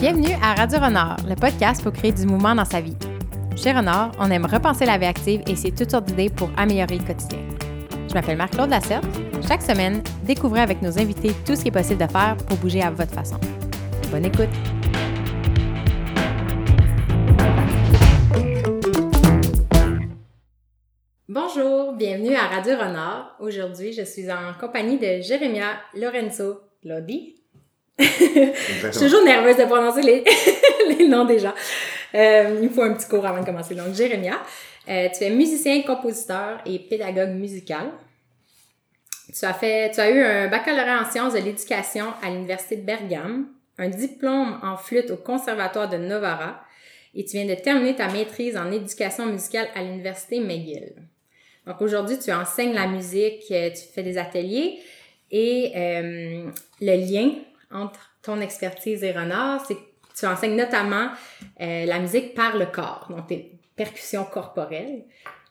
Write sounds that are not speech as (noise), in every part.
Bienvenue à Radio Renard, le podcast pour créer du mouvement dans sa vie. Chez Renard, on aime repenser la vie active et c'est toutes sortes d'idées pour améliorer le quotidien. Je m'appelle Marc-Claude Lasserte. Chaque semaine, découvrez avec nos invités tout ce qui est possible de faire pour bouger à votre façon. Bonne écoute! Bonjour, bienvenue à Radio Renard. Aujourd'hui, je suis en compagnie de Jérémia Lorenzo Lodi. Je suis toujours nerveuse de prononcer les, (laughs) les noms des gens. Euh, il faut un petit cours avant de commencer. Donc, Jérémia, euh, tu es musicien, compositeur et pédagogue musical. Tu as fait, tu as eu un baccalauréat en sciences de l'éducation à l'Université de Bergame, un diplôme en flûte au Conservatoire de Novara et tu viens de terminer ta maîtrise en éducation musicale à l'Université McGill. Donc aujourd'hui, tu enseignes la musique, euh, tu fais des ateliers et le lien entre ton expertise et renard, c'est que tu enseignes notamment euh, la musique par le corps, donc tes percussions corporelles.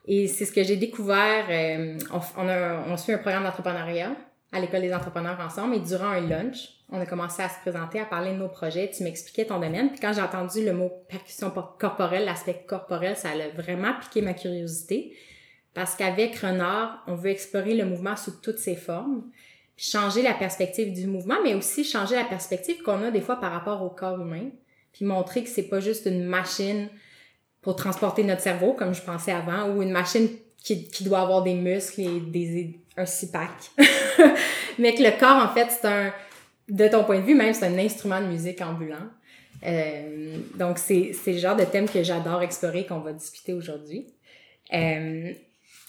Et c'est ce que j'ai découvert. Euh, on, on, a, on suit un programme d'entrepreneuriat à l'école des entrepreneurs ensemble et durant un lunch, on a commencé à se présenter, à parler de nos projets. Tu m'expliquais ton domaine. Puis quand j'ai entendu le mot percussion corporelle, l'aspect corporel, ça a vraiment piqué ma curiosité. Parce qu'avec Renard, on veut explorer le mouvement sous toutes ses formes, changer la perspective du mouvement, mais aussi changer la perspective qu'on a des fois par rapport au corps humain, puis montrer que c'est pas juste une machine pour transporter notre cerveau, comme je pensais avant, ou une machine qui, qui doit avoir des muscles et des, un six-pack. (laughs) mais que le corps, en fait, c'est un, de ton point de vue, même, c'est un instrument de musique ambulant. Euh, donc, c'est, c'est le genre de thème que j'adore explorer, qu'on va discuter aujourd'hui. Euh,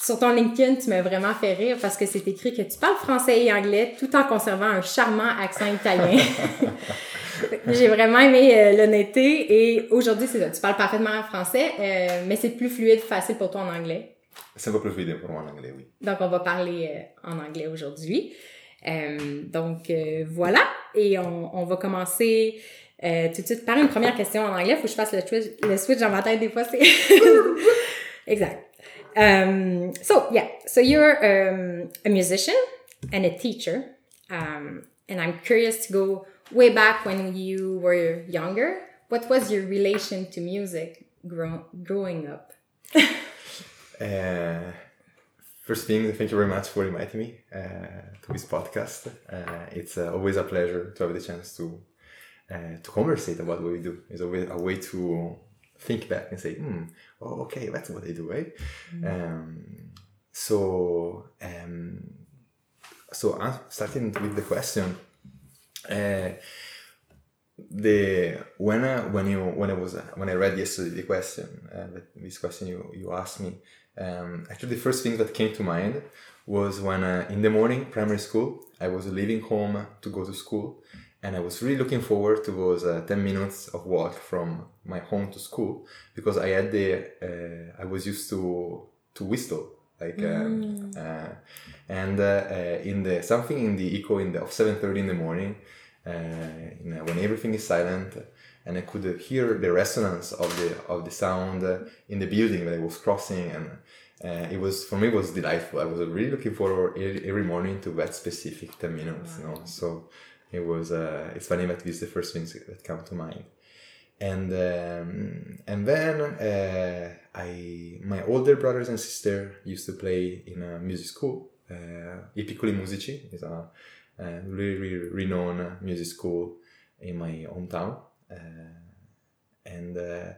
sur ton LinkedIn, tu m'as vraiment fait rire parce que c'est écrit que tu parles français et anglais tout en conservant un charmant accent italien. (laughs) J'ai vraiment aimé euh, l'honnêteté et aujourd'hui, c'est ça. Tu parles parfaitement français, euh, mais c'est plus fluide, facile pour toi en anglais. C'est peu plus fluide pour moi en anglais, oui. Donc, on va parler euh, en anglais aujourd'hui. Euh, donc, euh, voilà. Et on, on va commencer tout de suite par une première question en anglais. Faut que je fasse le, switch, le switch dans ma tête des fois. C'est (laughs) (laughs) exact. Um, so yeah, so you're um, a musician and a teacher, um, and I'm curious to go way back when you were younger. What was your relation to music grow, growing up? (laughs) uh, first thing, thank you very much for inviting me uh, to this podcast. Uh, it's uh, always a pleasure to have the chance to uh, to conversate about what we do. It's always a way to think back and say, hmm, oh, okay, that's what they do, right? Mm-hmm. Um, so, um, so I'm starting with the question. Uh, the when I, when you when I was when I read yesterday the question uh, this question you you asked me um, actually the first thing that came to mind was when uh, in the morning primary school I was leaving home to go to school and I was really looking forward to those uh, 10 minutes of walk from my home to school because I had the uh, I was used to to whistle like um, Mm. uh, and uh, uh, in the something in the echo in the of 7:30 in the morning uh, when everything is silent and I could hear the resonance of the of the sound in the building that I was crossing. And uh, it was for me it was delightful. I was really looking forward every every morning to that specific 10 minutes you know so it was uh, it's funny but is the first things that come to mind. And um, and then uh, I my older brothers and sister used to play in a music school uh, I Piccoli Musici is a, a really, really renowned music school in my hometown uh, and uh,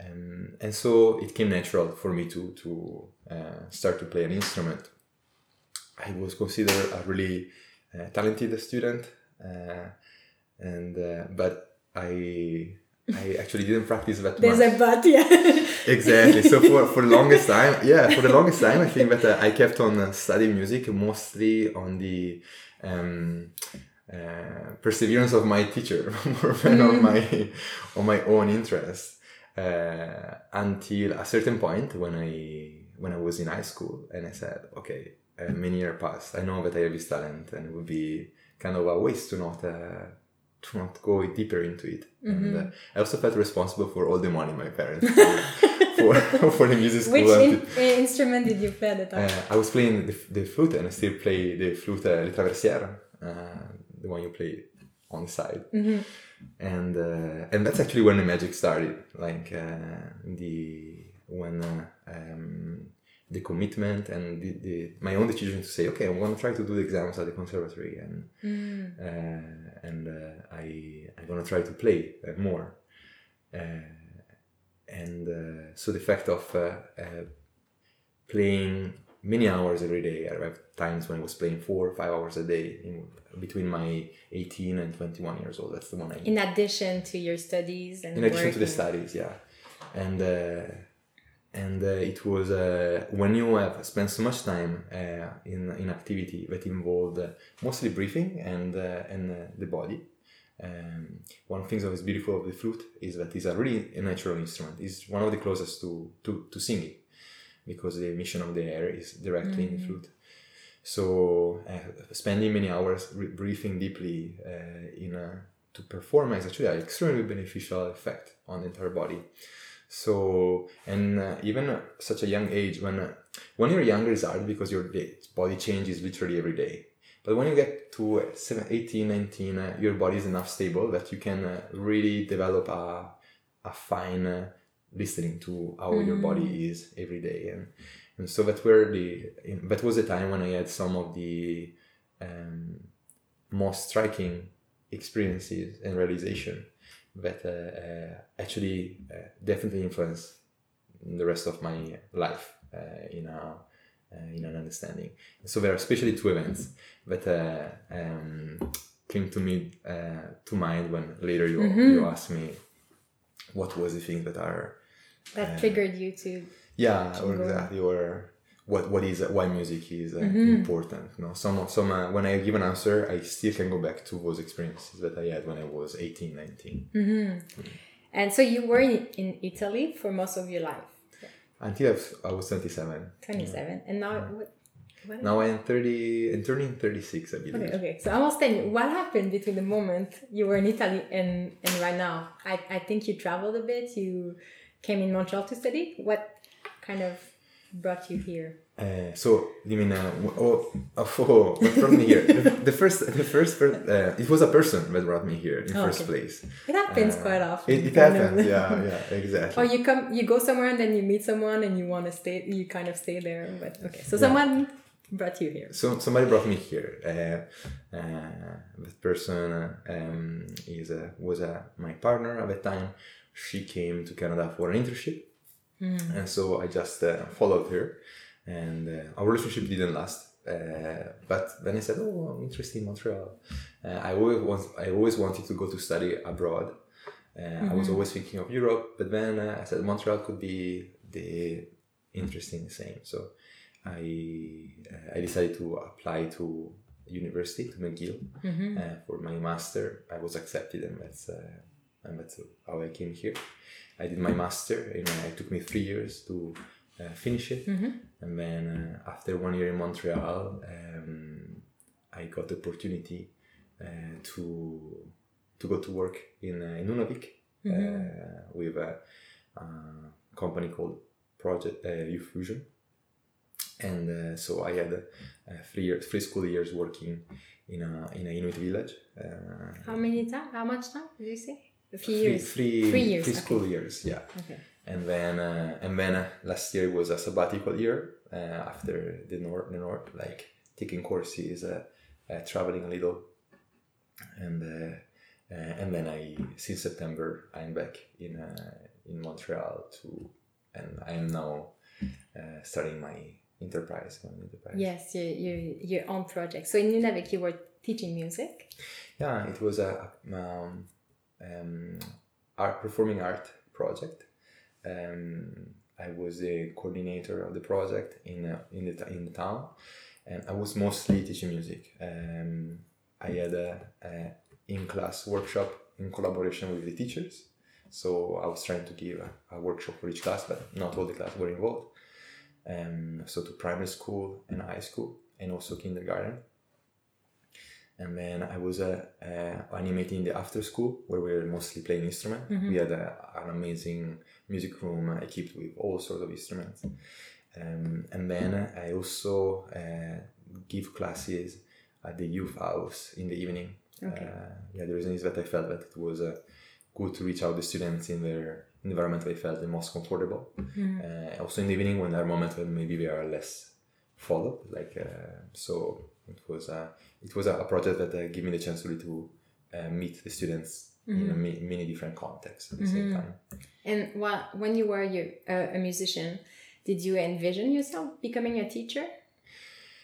um, and so it came natural for me to to uh, start to play an instrument. I was considered a really uh, talented student uh, and uh, but I I actually didn't practice that There's much. a but, yeah. (laughs) exactly. So for, for the longest time, yeah, for the longest time, I think that uh, I kept on uh, studying music mostly on the um, uh, perseverance of my teacher (laughs) more than on my on my own interest. Uh, until a certain point when I when I was in high school, and I said, okay, uh, many years passed. I know that I have this talent, and it would be kind of a waste to not uh, to not go deeper into it. And uh, I also felt responsible for all the money my parents (laughs) paid for (laughs) for the music school. Which in, uh, instrument did you play at the time? uh, I was playing the, the flute and I still play the flute uh, Le Traversière, uh, the one you play on the side. Mm-hmm. And uh, and that's actually when the magic started. Like uh, the when uh, um, the commitment and the, the my own decision to say, okay, I'm gonna try to do the exams at the conservatory, and Mm. uh, and uh, I I'm gonna try to play uh, more. Uh, and uh, so the fact of uh, uh, playing many hours every day. I have times when I was playing four or five hours a day in, between my 18 and 21 years old. That's the one I In addition to your studies and in addition to the studies yeah and uh, and uh, it was uh, when you have spent so much time uh, in in activity that involved uh, mostly breathing and uh, and uh, the body um, one thing that is beautiful of the flute is that it's a really a natural instrument. It's one of the closest to to, to singing because the emission of the air is directly in the flute. So uh, spending many hours re- breathing deeply uh, in a, to perform is actually an extremely beneficial effect on the entire body. So and uh, even at such a young age, when uh, when you're younger, it's hard because your body changes literally every day. But when you get to uh, 7, 18, 19, uh, your body is enough stable that you can uh, really develop a, a fine uh, listening to how your body is every day. And, and so that were the that was the time when I had some of the um, most striking experiences and realization that uh, uh, actually uh, definitely influenced the rest of my life uh, in a uh, in an understanding. So there are especially two events that uh, um, came to me uh, to mind when later you you asked me what was the things that are that triggered you to yeah or exactly or what what is why music is uh, Mm-hmm. important you know some some uh, when i give an answer i still can go back to those experiences that i had when i was 18 19 Mm-hmm. and so you were in, in italy for most of your life until I was, I was 27 27 and now what, what now i'm 30 and turning 36 i believe Okay, okay. So almost ten. What happened between the moment you were in Italy and and right now? I, I think you traveled a bit. You came in Montreal to study. What kind of brought you here? Uh, so you mean uh, oh, oh, (laughs) oh what brought me here? the, the first, the first, per- uh, it was a person that brought me here in Oh, first okay. place. It happens Uh, quite often. It, it happens, yeah, (laughs) yeah, exactly. Or you come, you go somewhere and then you meet someone and you want to stay. You kind of stay there. But okay, so someone brought you here. So somebody brought me here. Uh, uh, that person uh, um, is uh, was uh, my partner at the time. She came to Canada for an internship, and so I just uh, followed her, and uh, our relationship didn't last. Uh, but then I said, "Oh, I'm interested in Montreal." Uh, I always want, I always wanted to go to study abroad. Uh, I was always thinking of Europe, but then uh, I said Montreal could be the interesting thing. So I uh, I decided to apply to university to McGill uh, for my master. I was accepted, and that's uh, and that's how I came here. I did my master, and uh, it took me three years to uh, finish it. And then uh, after one year in Montreal, um, I got the opportunity uh, to to go to work in uh, in Nunavik uh, with a, a company called Project uh, Youth Fusion and uh, so I had uh, three years, three school years working in a in a Inuit village. Uh, How many time? How much time did you say? A few three, years. three, Three years, three okay. school years, yeah. Okay. And then uh, and then uh, last year was a sabbatical year uh, after the north, the north, like taking courses, uh, uh, traveling a little, and uh, uh, and then I since September I'm back in uh, in Montreal to, and I am now uh, starting my enterprise. my enterprise. Yes, your, your, your own project. So in Nunavik, you were teaching music. Yeah, it was a um, um, art performing art project. Um, I was the coordinator of the project in uh, in the in the town, and I was mostly teaching music. Um, I had a, a in class workshop in collaboration with the teachers. So I was trying to give a, a workshop for each class, but not all the classes were involved. Um, so to primary school and high school, and also kindergarten and then I was uh, uh, animating the after school where we were mostly playing instrument. We had a, an amazing music room uh, equipped with all sorts of instruments. Um, and then I also uh, give classes at the youth house in the evening. Okay. Uh, yeah, the reason is that I felt that it was uh, good to reach out the students in their environment they felt the most comfortable. Mm-hmm. Uh, also in the evening when there are moments when maybe they are less followed. Like uh, so, it was uh, it was a, project that uh, gave me the chance really to uh, meet the students in a many different contexts at the same time. And while, when you were you, uh, a musician, did you envision yourself becoming a teacher?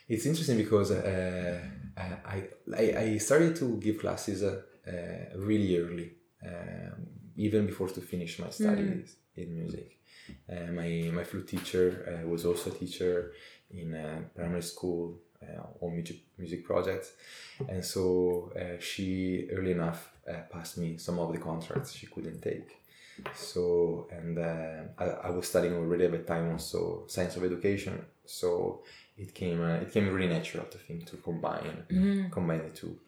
It's interesting because uh, I, I I started to give classes uh, uh, really early, um, even before to finish my studies in music. Uh, my my flute teacher uh, was also a teacher in uh, primary school uh, on music music projects, and so uh, she early enough uh, passed me some of the contracts she couldn't take. So and uh, I, I was studying already at the time also science of education. So it came uh, it came really natural to think to combine combine the two,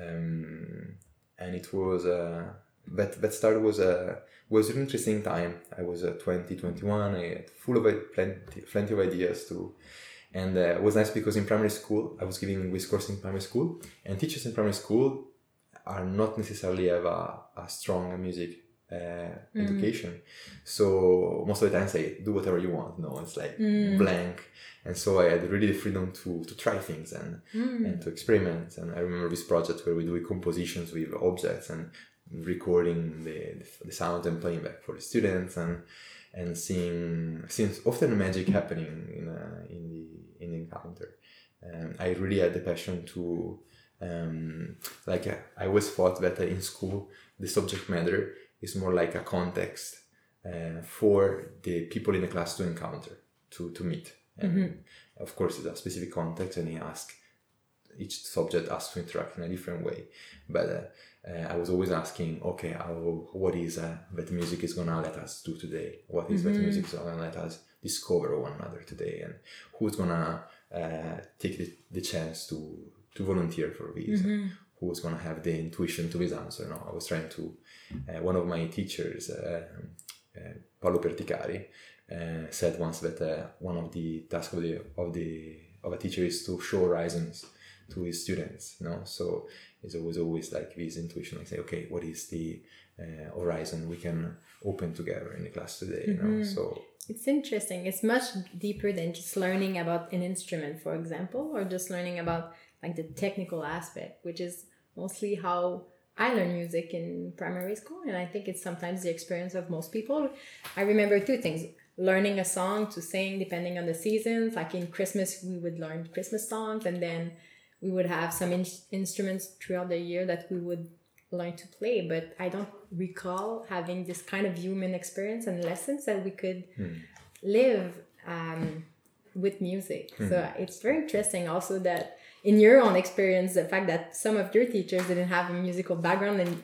um, and it was uh, that that start was a was an interesting time. I was uh, 20, 21, I had full of plenty plenty of ideas to. And uh, it was nice because in primary school, I was giving English course in primary school, and teachers in primary school are not necessarily have a, a strong music uh, education. So most of the time, say do whatever you want. No, it's like blank. And so I had really the freedom to to try things and and to experiment. And I remember this project where we do compositions with objects and recording the the sound and playing back for the students and and seeing seeing often magic happening in a, in the in encounter. Um, I really had the passion to um, like uh, I always thought that uh, in school the subject matter is more like a context uh, for the people in the class to encounter to to meet. And Of course, it's a specific context, and he ask each subject asks to interact in a different way. But uh, uh, I was always asking, okay, how, what is uh, that music is gonna let us do today? What is that music is gonna let us discover one another today? And who's gonna uh, take the, the chance to to volunteer for this? Who's gonna have the intuition to this answer? No, I was trying to. Uh, one of my teachers, uh, uh, Paolo Perticari, uh, said once that uh, one of the tasks of the of the of a teacher is to show horizons to his students. You know, so it's always always like this intuition, like say, okay, what is the uh, horizon we can open together in the class today? You know, so It's interesting. It's much deeper than just learning about an instrument, for example, or just learning about like the technical aspect, which is mostly how I learned music in primary school. And I think it's sometimes the experience of most people. I remember two things learning a song to sing depending on the seasons. Like in Christmas, we would learn Christmas songs, and then we would have some in- instruments throughout the year that we would learn to play. But I don't recall having this kind of human experience and lessons that we could live um, with music. So it's very interesting also that in your own experience, the fact that some of your teachers didn't have a musical background and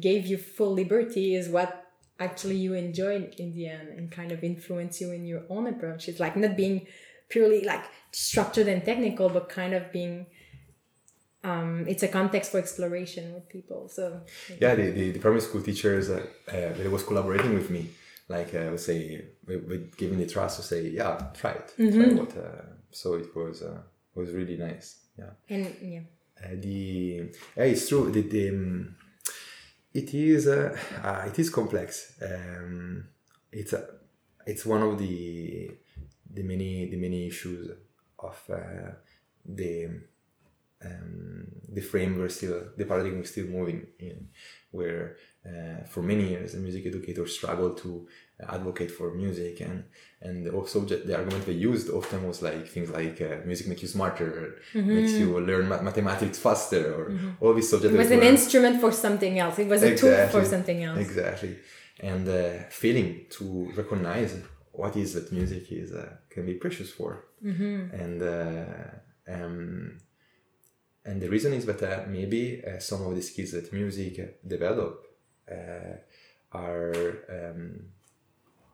gave you full liberty is what actually you enjoyed in the end and kind of influence you in your own approach. It's like not being purely like structured and technical, but kind of being um, it's a context for exploration with people. So yeah, the, the, the primary school teachers uh, uh, they was collaborating with me. Like uh, I would say, with, with giving the trust to say, yeah, try it. Try what. Uh, so it was uh, was really nice. Yeah. and yeah. Uh, the yeah, it's true. The, the um, it is uh, uh, it is complex. Um, it's a it's one of the the many the many issues of uh, the um, the frame we're still the paradigm is still moving in where uh, for many years the music educators struggled to advocate for music and and the subject the argument they used often was like things like uh, music makes you smarter makes you learn ma- mathematics faster or all these subjects It was an were- instrument for something else. It was a tool for something else. Exactly. And uh, failing to recognize what is that music is uh, can be precious for. Mm-hmm. And uh, um, and the reason is that uh, maybe uh, some of the skills that music develop uh, are um,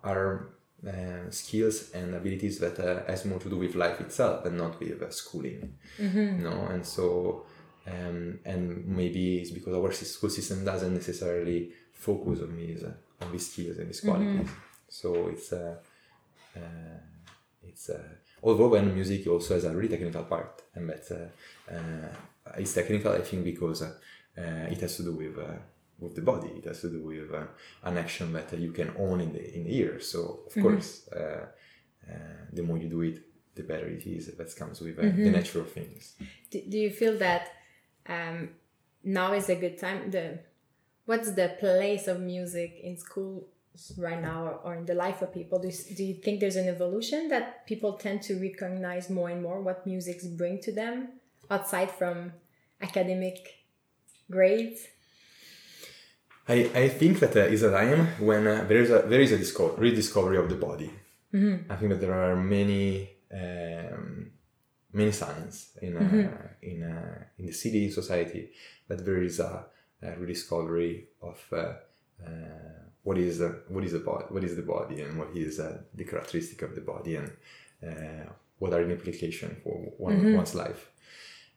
are uh, skills and abilities that uh, has more to do with life itself and not with uh, schooling. Mm-hmm. You know, and so um, and maybe it's because our school system doesn't necessarily focus on these on these skills and these qualities. So it's uh, uh, it's uh, although when music also has a really technical part, and that uh, uh, it's technical, I think, because uh, uh, it has to do with uh, with the body. It has to do with uh, an action that you can own in the in the ear. So of course, uh, uh, the more you do it, the better it is. That comes with uh, the natural things. Do, do you feel that um, now is a good time? The what's the place of music in school right now or, or in the life of people? Do you, do you think there's an evolution that people tend to recognize more and more what musics bring to them outside from academic grades? I, I think that uh, is a time when uh, there is a there is a disco- rediscovery of the body. I think that there are many um, many signs in uh, in uh, in the city society that there is a, a rediscovery of uh, uh, what is uh, what is the body what is the body and what is uh, the characteristic of the body and uh, what are the implications for one, one's life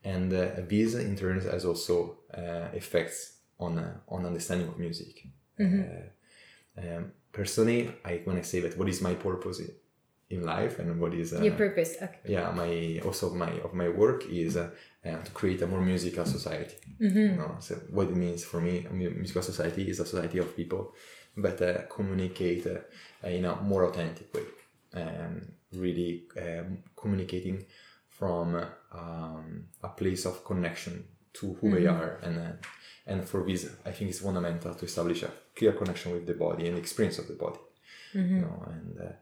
and uh, this in turn has also uh, effects on uh, on understanding of music. Uh, um, personally, I when I say that, what is my purpose in life and what is uh, Your purpose. Okay. yeah my also my of my work is uh, to create a more musical society. You know, so what it means for me, a musical society is a society of people uh, communicate uh, in a more authentic way, and really um, communicating from um, a place of connection to who they are, and uh, and for this, I think it's fundamental to establish a clear connection with the body and the experience of the body. You know, and uh,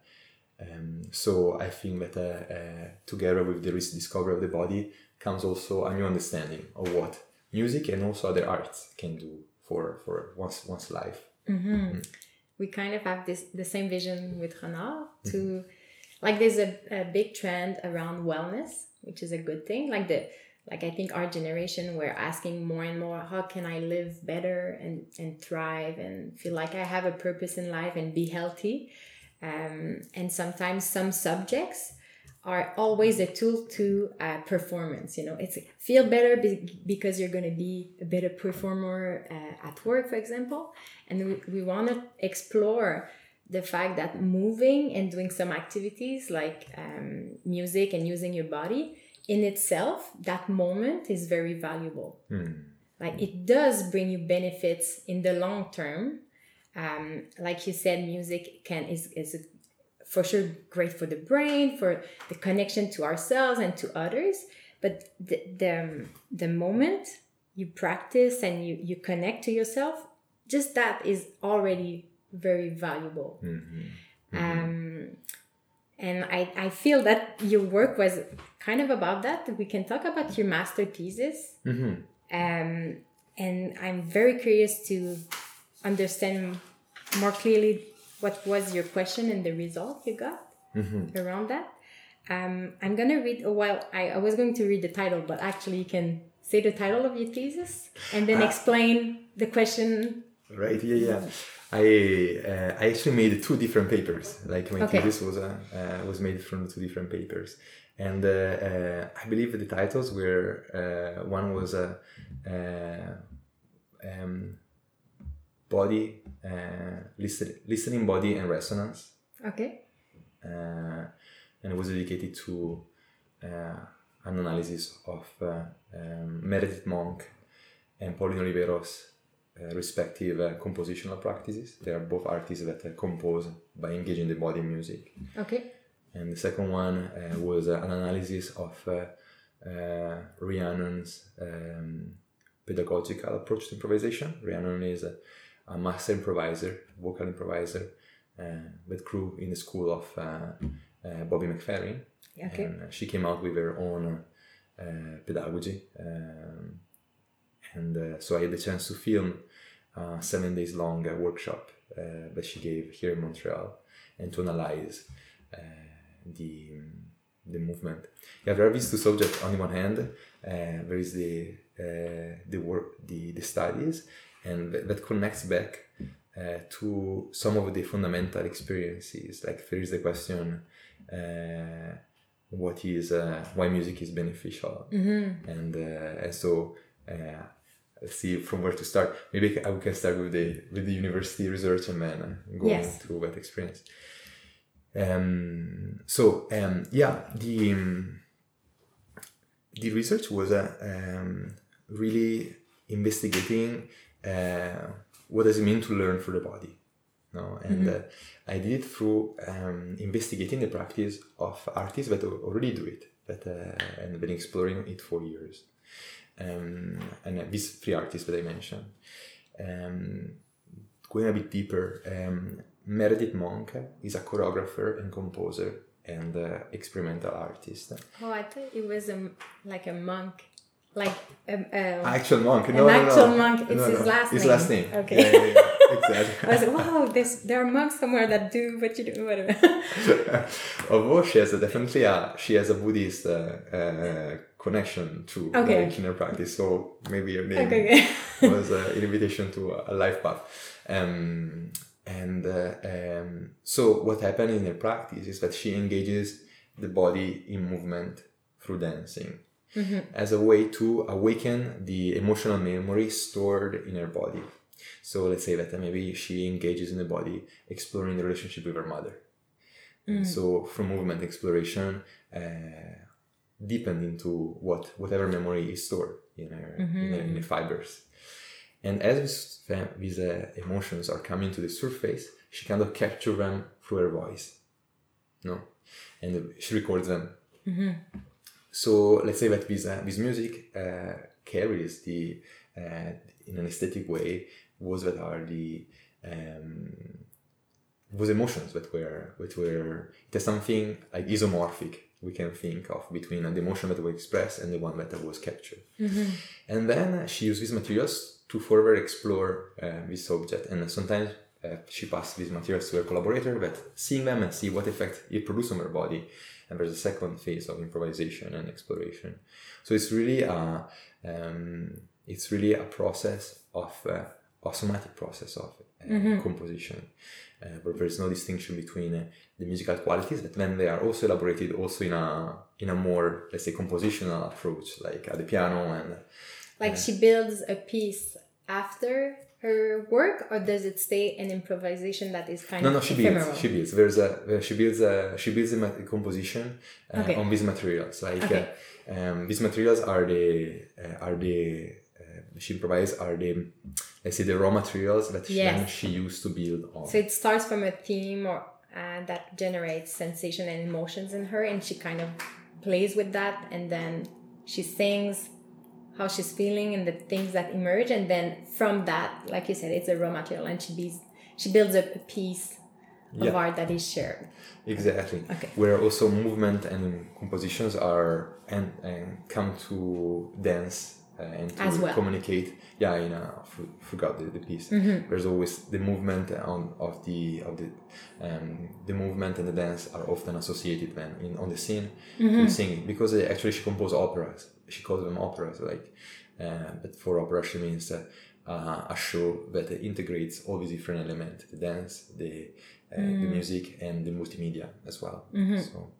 um, so I think that uh, uh, together with the discovery of the body comes also a new understanding of what music and also other arts can do for for one's one's life. Mm-hmm. Mm-hmm. we kind of have this the same vision with Renard mm-hmm. to like there's a, a big trend around wellness, which is a good thing. Like the like I think our generation we're asking more and more how can I live better and and thrive and feel like I have a purpose in life and be healthy. Um, and sometimes some subjects are always a tool to uh, performance. You know, it's feel better be- because you're going to be a better performer uh, at work, for example. And we, we want to explore the fact that moving and doing some activities like um, music and using your body in itself, that moment is very valuable. Like it does bring you benefits in the long term. Um, like you said, music can is is for sure great for the brain, for the connection to ourselves and to others. But the the, um, the moment you practice and you, you connect to yourself, just that is already very valuable. Um, and I, I feel that your work was kind of about that. We can talk about your master thesis. Um, and I'm very curious to understand more clearly what was your question and the result you got around that. Um, I'm gonna read. Oh, well, I, I was going to read the title, but actually, you can say the title of your thesis and then explain the question. Right? Yeah, yeah. I uh, I actually made two different papers. Like my Okay. thesis was uh, uh, was made from two different papers, and uh, uh, I believe the titles were uh, one was uh, uh, um, body uh, listen, listening body and resonance, Okay. uh, and it was dedicated to uh, an analysis of uh, um, Meredith Monk and Pauline Oliveros' uh, respective uh, compositional practices. They are both artists that compose by engaging the body in music. Okay. And the second one was an analysis of uh, uh, Rhiannon's um, pedagogical approach to improvisation. Rhiannon is a, a master improviser, vocal improviser, uh, that grew in the school of uh, uh, Bobby McFerrin. Okay. And she came out with her own uh, pedagogy. Um, and uh, so I had the chance to film a seven days long uh, workshop uh, that she gave here in Montreal and to analyze uh, the the movement. Yeah, there are these two subjects. On the one hand, uh, there is the uh, the work, the the studies, and th- that connects back uh, to some of the fundamental experiences. Like there is the question, uh, what is uh, why music is beneficial, and uh, and so. Uh, let's see from where to start. Maybe I can start with the with the university research and then uh, go Yes. through that experience. Um, so um, yeah, the um, the research was uh, um, really investigating uh, what does it mean to learn for the body. No? And uh, I did it through um, investigating the practice of artists that already do it, that uh, and been exploring it for years. Um, and uh, these three artists that I mentioned. Um, going a bit deeper, um, Meredith Monk is a choreographer and composer and uh, experimental artist. Oh, I thought it was a like a monk, like a, a Actual monk, An no, no, no. actual monk, it's No, his no. last His name. last name. Okay. Yeah, yeah, yeah. exactly. (laughs) I was like, wow, this there are monks somewhere that do what you do, whatever. Although she has a, definitely a she has a Buddhist uh, uh, connection to Okay. like, in her practice, so maybe her name okay, okay. (laughs) was uh, an invitation to a, a life path. Um, and uh, um, so what happened in her practice is that she engages the body in movement through dancing as a way to awaken the emotional memory stored in her body. So let's say that maybe she engages in the body exploring the relationship with her mother. And so from movement exploration, uh, deepened into what whatever memory is stored in her, in, her in the fibers. And as these, these uh, emotions are coming to the surface, she kind of captures them through her voice. No, and she records them. So let's say that this uh, this music uh, carries the uh, in an aesthetic way was that are the um, was emotions that were that were it has something like isomorphic we can think of between the emotion that was expressed and the one that was captured. And then she used these materials to further explore uh, this subject. And sometimes uh, she passed these materials to her collaborator, but seeing them and see what effect it produced on her body. And there's a second phase of improvisation and exploration. So it's really a, um, it's really a process of uh, a somatic process of uh, composition, uh, where there's no distinction between uh, the musical qualities, but then they are also elaborated also in a in a more let's say compositional approach, like at the piano and Like she builds a piece after her work, or does it stay an improvisation that is kind No, of no, she ephemeral? builds. She builds. There's a she builds a she builds a composition uh, Okay. on these materials. Like Okay. uh, um, these materials are the uh, are the uh, she improvises are the let's say the raw materials that she, Yes. then she used to build on. So it starts from a theme or uh, that generates sensation and emotions in her, and she kind of plays with that, and then she sings how she's feeling and the things that emerge, and then from that, like you said, it's a raw material, and she builds she builds a, a piece of Yeah. art that is shared. Exactly. Okay. Where also movement and compositions are and, and come to dance uh, and to As well. communicate. Yeah, in a f- forgot the, the piece. There's always the movement on of the of the um, the movement and the dance are often associated then in on the scene with singing because uh, actually she composed operas. She calls them operas like, uh, but for opera she means. Uh, uh, a show that integrates all these different elements the dance the uh, the music and the multimedia as well. So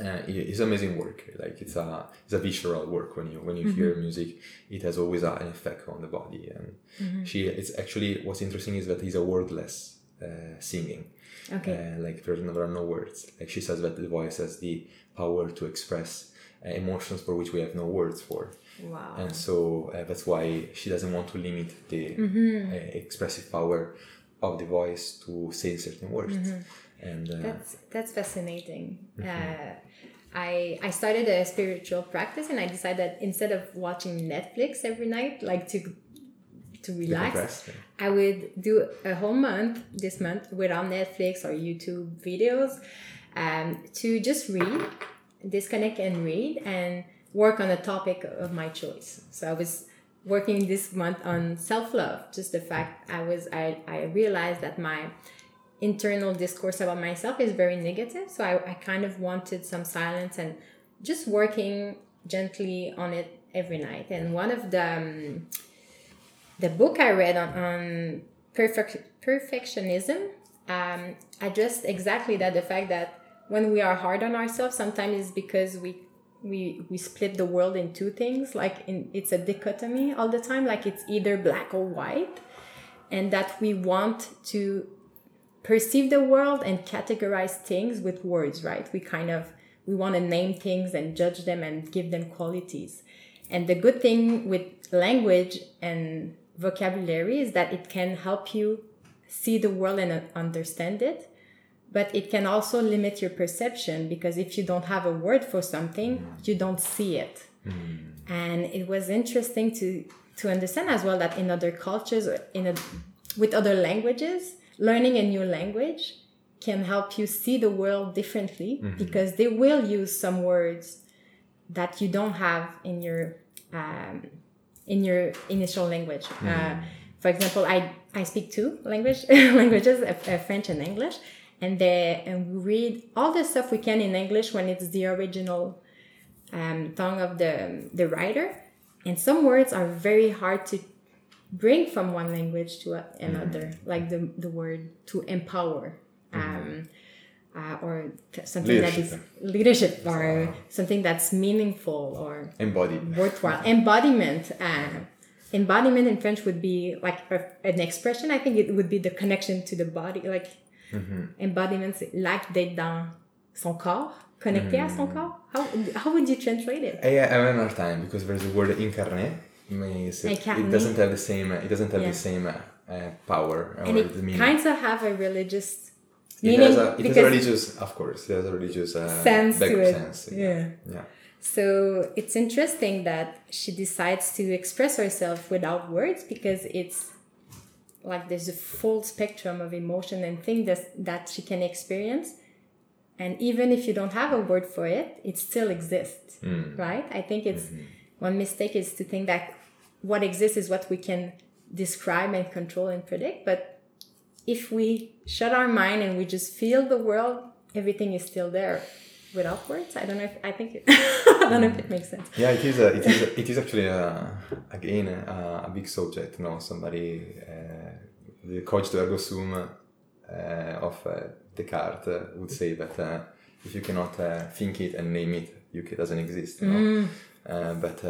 uh, it- it's amazing work. Like it's a it's a visceral work. When you when you hear music it has always a, an effect on the body. And she it's actually what's interesting is that it's a wordless uh, singing. Okay. like there are no words. Like she says that the voice has the power to express emotions for which we have no words for Wow. and so uh, that's why she doesn't want to limit the Mm-hmm. uh, expressive power of the voice to say certain words Mm-hmm. and uh, That's that's fascinating. Mm-hmm. Uh, I I started a spiritual practice, and I decided that instead of watching Netflix every night, like to to relax. I would do a whole month this month without Netflix or YouTube videos, um, to just read, disconnect and read, and work on a topic of my choice. So I was working this month on self love. Just the fact I was I I realized that my internal discourse about myself is very negative. So I, I kind of wanted some silence and just working gently on it every night. And one of the um, the book I read on, on perfect perfectionism um, addressed exactly that the fact that when we are hard on ourselves, sometimes it's because we we we split the world in two things. Like in it's a dichotomy all the time. Like it's either black or white, and that we want to perceive the world and categorize things with words, right? We kind of we want to name things and judge them and give them qualities. And the good thing with language and vocabulary is that it can help you see the world and understand it. But it can also limit your perception because if you don't have a word for something, you don't see it. Mm. And it was interesting to to understand as well that in other cultures in a, with other languages, learning a new language can help you see the world differently mm-hmm. because they will use some words that you don't have in your um, in your initial language. Mm-hmm. Uh, for example, I I speak two language (laughs) languages, uh, French and English, and they and we read all the stuff we can in English when it's the original um, tongue of the the writer, and some words are very hard to bring from one language to another, mm. like the, the word to empower. Mm. Um, uh, or something leadership. that is leadership or something that's meaningful or embodied worthwhile (laughs) embodiment uh, embodiment in french would be like a, an expression i think it would be the connection to the body like mm-hmm. embodiment l'acte d'être dans son corps connecté mm. à son mm. corps how, how would you translate it I, I have another time because there's a word incarné it, it doesn't have the same it doesn't have yeah. the same uh, power and it kind of have a religious meaning it has a, it has a religious of course it has a religious uh, sense to it sense, yeah. yeah yeah so it's interesting that she decides to express herself without words because it's like there's a full spectrum of emotion and things that, that she can experience and even if you don't have a word for it it still exists mm. right i think it's mm-hmm. one mistake is to think that what exists is what we can describe and control and predict but if we shut our mind and we just feel the world everything is still there without words i don't know if i think it, (laughs) i don't know if it makes sense yeah it is a, it is a, it is actually a, again a, a big subject you know somebody uh, the cogito ergo sum uh, of uh, Descartes would say that uh, if you cannot uh, think it and name it, it doesn't exist. You know? mm. Uh, but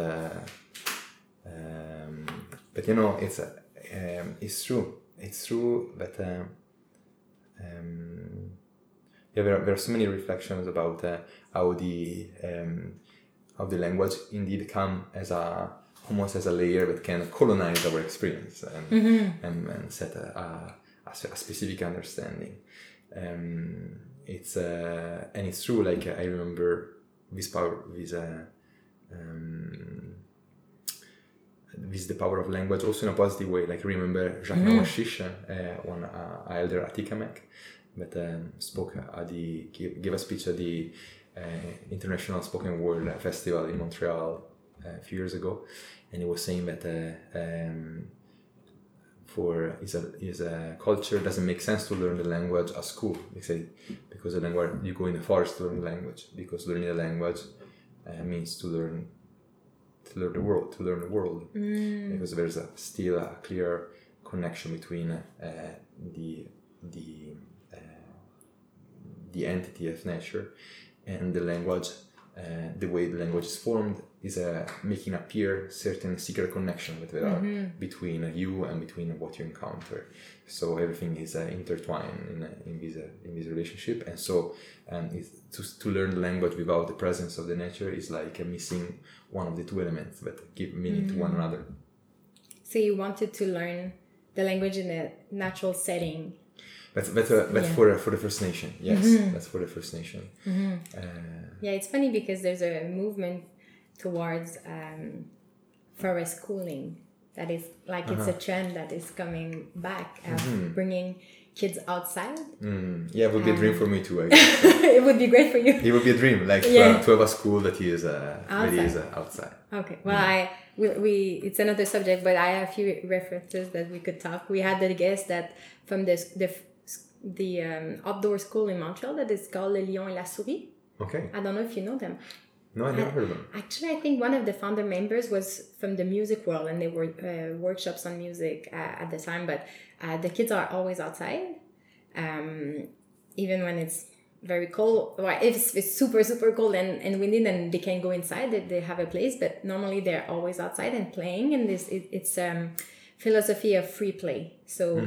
um, but you know it's um, it's true. It's true that um, yeah, there are, there are so many reflections about how the um, how the language indeed come as a almost as a layer that can colonize our experience and, mm-hmm. and, and, set a, a, a, specific understanding um, it's uh, and it's true like i remember this power this uh, um, this the power of language also in a positive way like remember Jacques mm. Newashish, uh, one uh, elder at Atikamekw that um, spoke at the gave, gave a speech at the uh, international spoken word festival in montreal uh, a few years ago and he was saying that uh, um, for is a is a culture doesn't make sense to learn the language at school. They say because the language you go in the forest to learn the language because learning the language uh, means to learn to learn the world to learn the world mm. because there's a, still a clear connection between uh, the the the entity of nature and the language uh, the way the language is formed is uh, making appear certain secret connection that there mm-hmm. are between you and between what you encounter. So everything is uh, intertwined in, uh, in this uh, in this relationship, and so um, to to learn the language without the presence of the nature is like a missing one of the two elements that give meaning mm-hmm. to one mm-hmm. another. So you wanted to learn the language in a natural setting that's that's, uh, that's yeah. for for the First Nation. Yes, mm-hmm. that's for the First Nation. Mm-hmm. Uh, yeah, it's funny because there's a movement towards um, forest schooling that is like uh-huh. it's a uh-huh. trend that is coming back, uh, mm-hmm. bringing kids outside. Mm. Yeah, it would be a dream for me too. (laughs) it would be great for you. It would be a dream, like yeah. to, have a school that is uh, outside. is uh, outside. Okay, well, mm. I we, we it's another subject, but I have a few references that we could talk. We had the guest that from this the the um, outdoor school in Montreal that is called Le Lion et la Souris. Okay. I don't know if you know them. No, I never heard of them. Actually, I think one of the founder members was from the music world, and they were uh, workshops on music uh, at the time. But uh, the kids are always outside, um, even when it's very cold. Well, if it's, super super cold and, and windy, then they can go inside. They, they have a place, but normally they're always outside and playing. And this it, it's um, philosophy of free play. So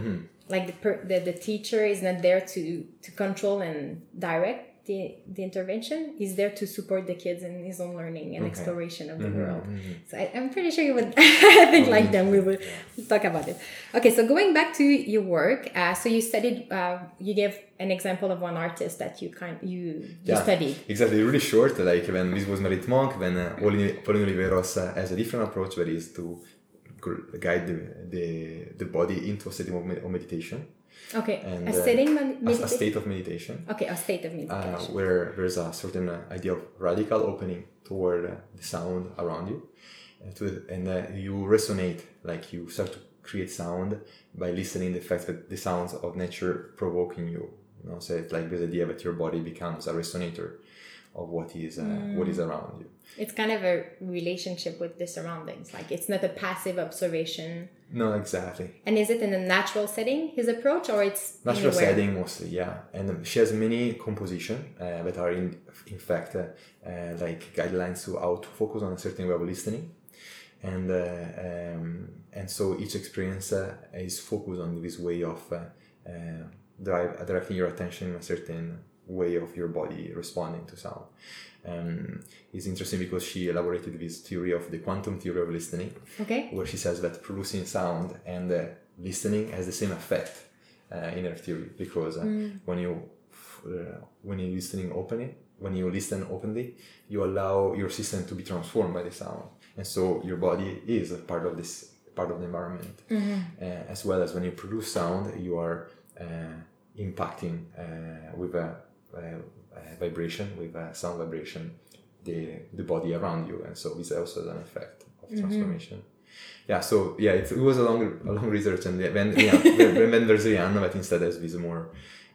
like the, per, the the teacher is not there to to control and direct the, the intervention is there to support the kids in his own learning and exploration of the world. So I, I'm pretty sure you would, (laughs) I think, like them. We would talk about it. Okay, so going back to your work, uh, so you studied, uh, you gave an example of one artist that you kind you you Yeah, studied. Exactly, really short. Like when this was Meredith Monk, when uh, Pauline Oliveros uh, has a different approach where is to guide the, the, the body into a state of, med- meditation. Okay, And, a uh, setting a-. A, state of meditation. Okay, a state of uh, meditation. where there's a certain uh, idea of radical opening toward uh, the sound around you, and, to, and uh, you resonate, like you start to create sound by listening the fact that the sounds of nature provoking you. You know, so it's like this idea that your body becomes a resonator of what is uh, what is around you. it's kind of a relationship with the surroundings. Like it's not a passive observation. No, exactly. And is it in a natural setting, his approach, or it's Natural anywhere? setting mostly, yeah. And she has many composition uh, that are in, in fact uh, uh, like guidelines to how to focus on a certain way of listening, and uh, um, and so each experience uh, is focused on this way of uh, uh, drive, directing your attention in a certain way of your body responding to sound. Um, it's interesting because she elaborated this theory of the quantum theory of listening, Okay. where she says that producing sound and uh, listening has the same effect uh, in her theory because uh, when you uh, when you're listening openly when you listen openly you allow your system to be transformed by the sound and so your body is a part of this part of the environment uh, as well as when you produce sound you are uh, impacting uh, with a vibration with a sound vibration the the body around you and so this also has an effect of transformation. Yeah so yeah it, it was a long a long research and then yeah (laughs) then, there's Rihanna that instead has this more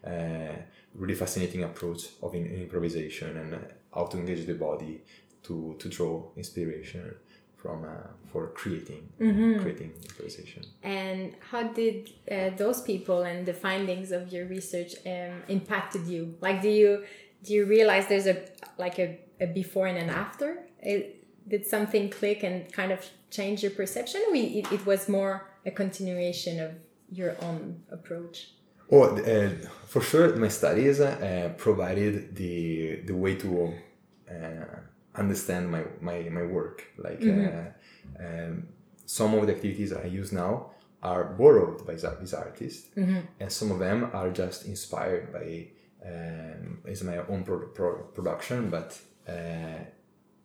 uh, really fascinating approach of in, improvisation and how to engage the body to to draw inspiration from uh, for creating creating improvisation And how did uh, those people and the findings of your research um, impacted you? Like, do you do you realize there's a like a, a before and an after? It, did something click and kind of change your perception? We it, it was more a continuation of your own approach. Oh, uh, for sure, my studies uh, provided the the way to uh, understand my, my, my work. Like uh, um, some of the activities I use now are borrowed by these- artists, and some of them are just inspired by um, is my own pro- pro- production, but. Uh,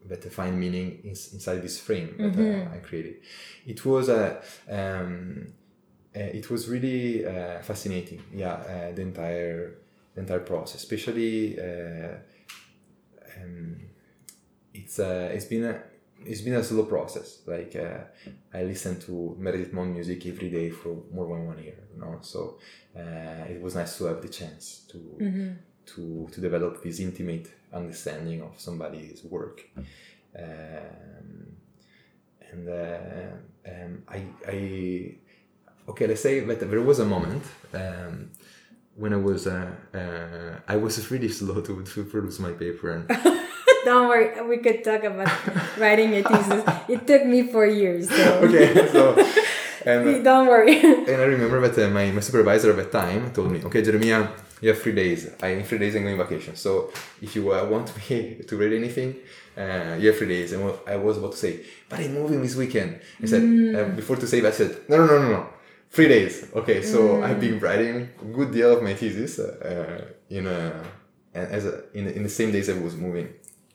but to find meaning in, inside this frame that uh, I created. It was a um, uh, it was really uh, fascinating. Yeah, uh, the entire the entire process, especially uh, um, it's uh, it's been a it's been a slow process. Like uh, I listened to Meredith Monk music every day for more than one year. You know, so uh, it was nice to have the chance to to to develop this intimate understanding of somebody's work. Um, and uh, um, I, I okay let's say that there was a moment um, when I was uh, uh, I was (laughs) really slow to, to produce my paper and (laughs) Don't worry, we could talk about (laughs) writing a thesis. It took me four years. So okay so and, don't worry. and I remember that uh, my, my supervisor at that time told me okay Geremia you have three days I in three days I'm going on vacation so if you uh, want me to read anything uh, you have three days and I was about to say but I'm moving this weekend I said uh, before to save I said no no no no no three days okay so I've been writing a good deal of my thesis uh, in a as a, in, in the same days I was moving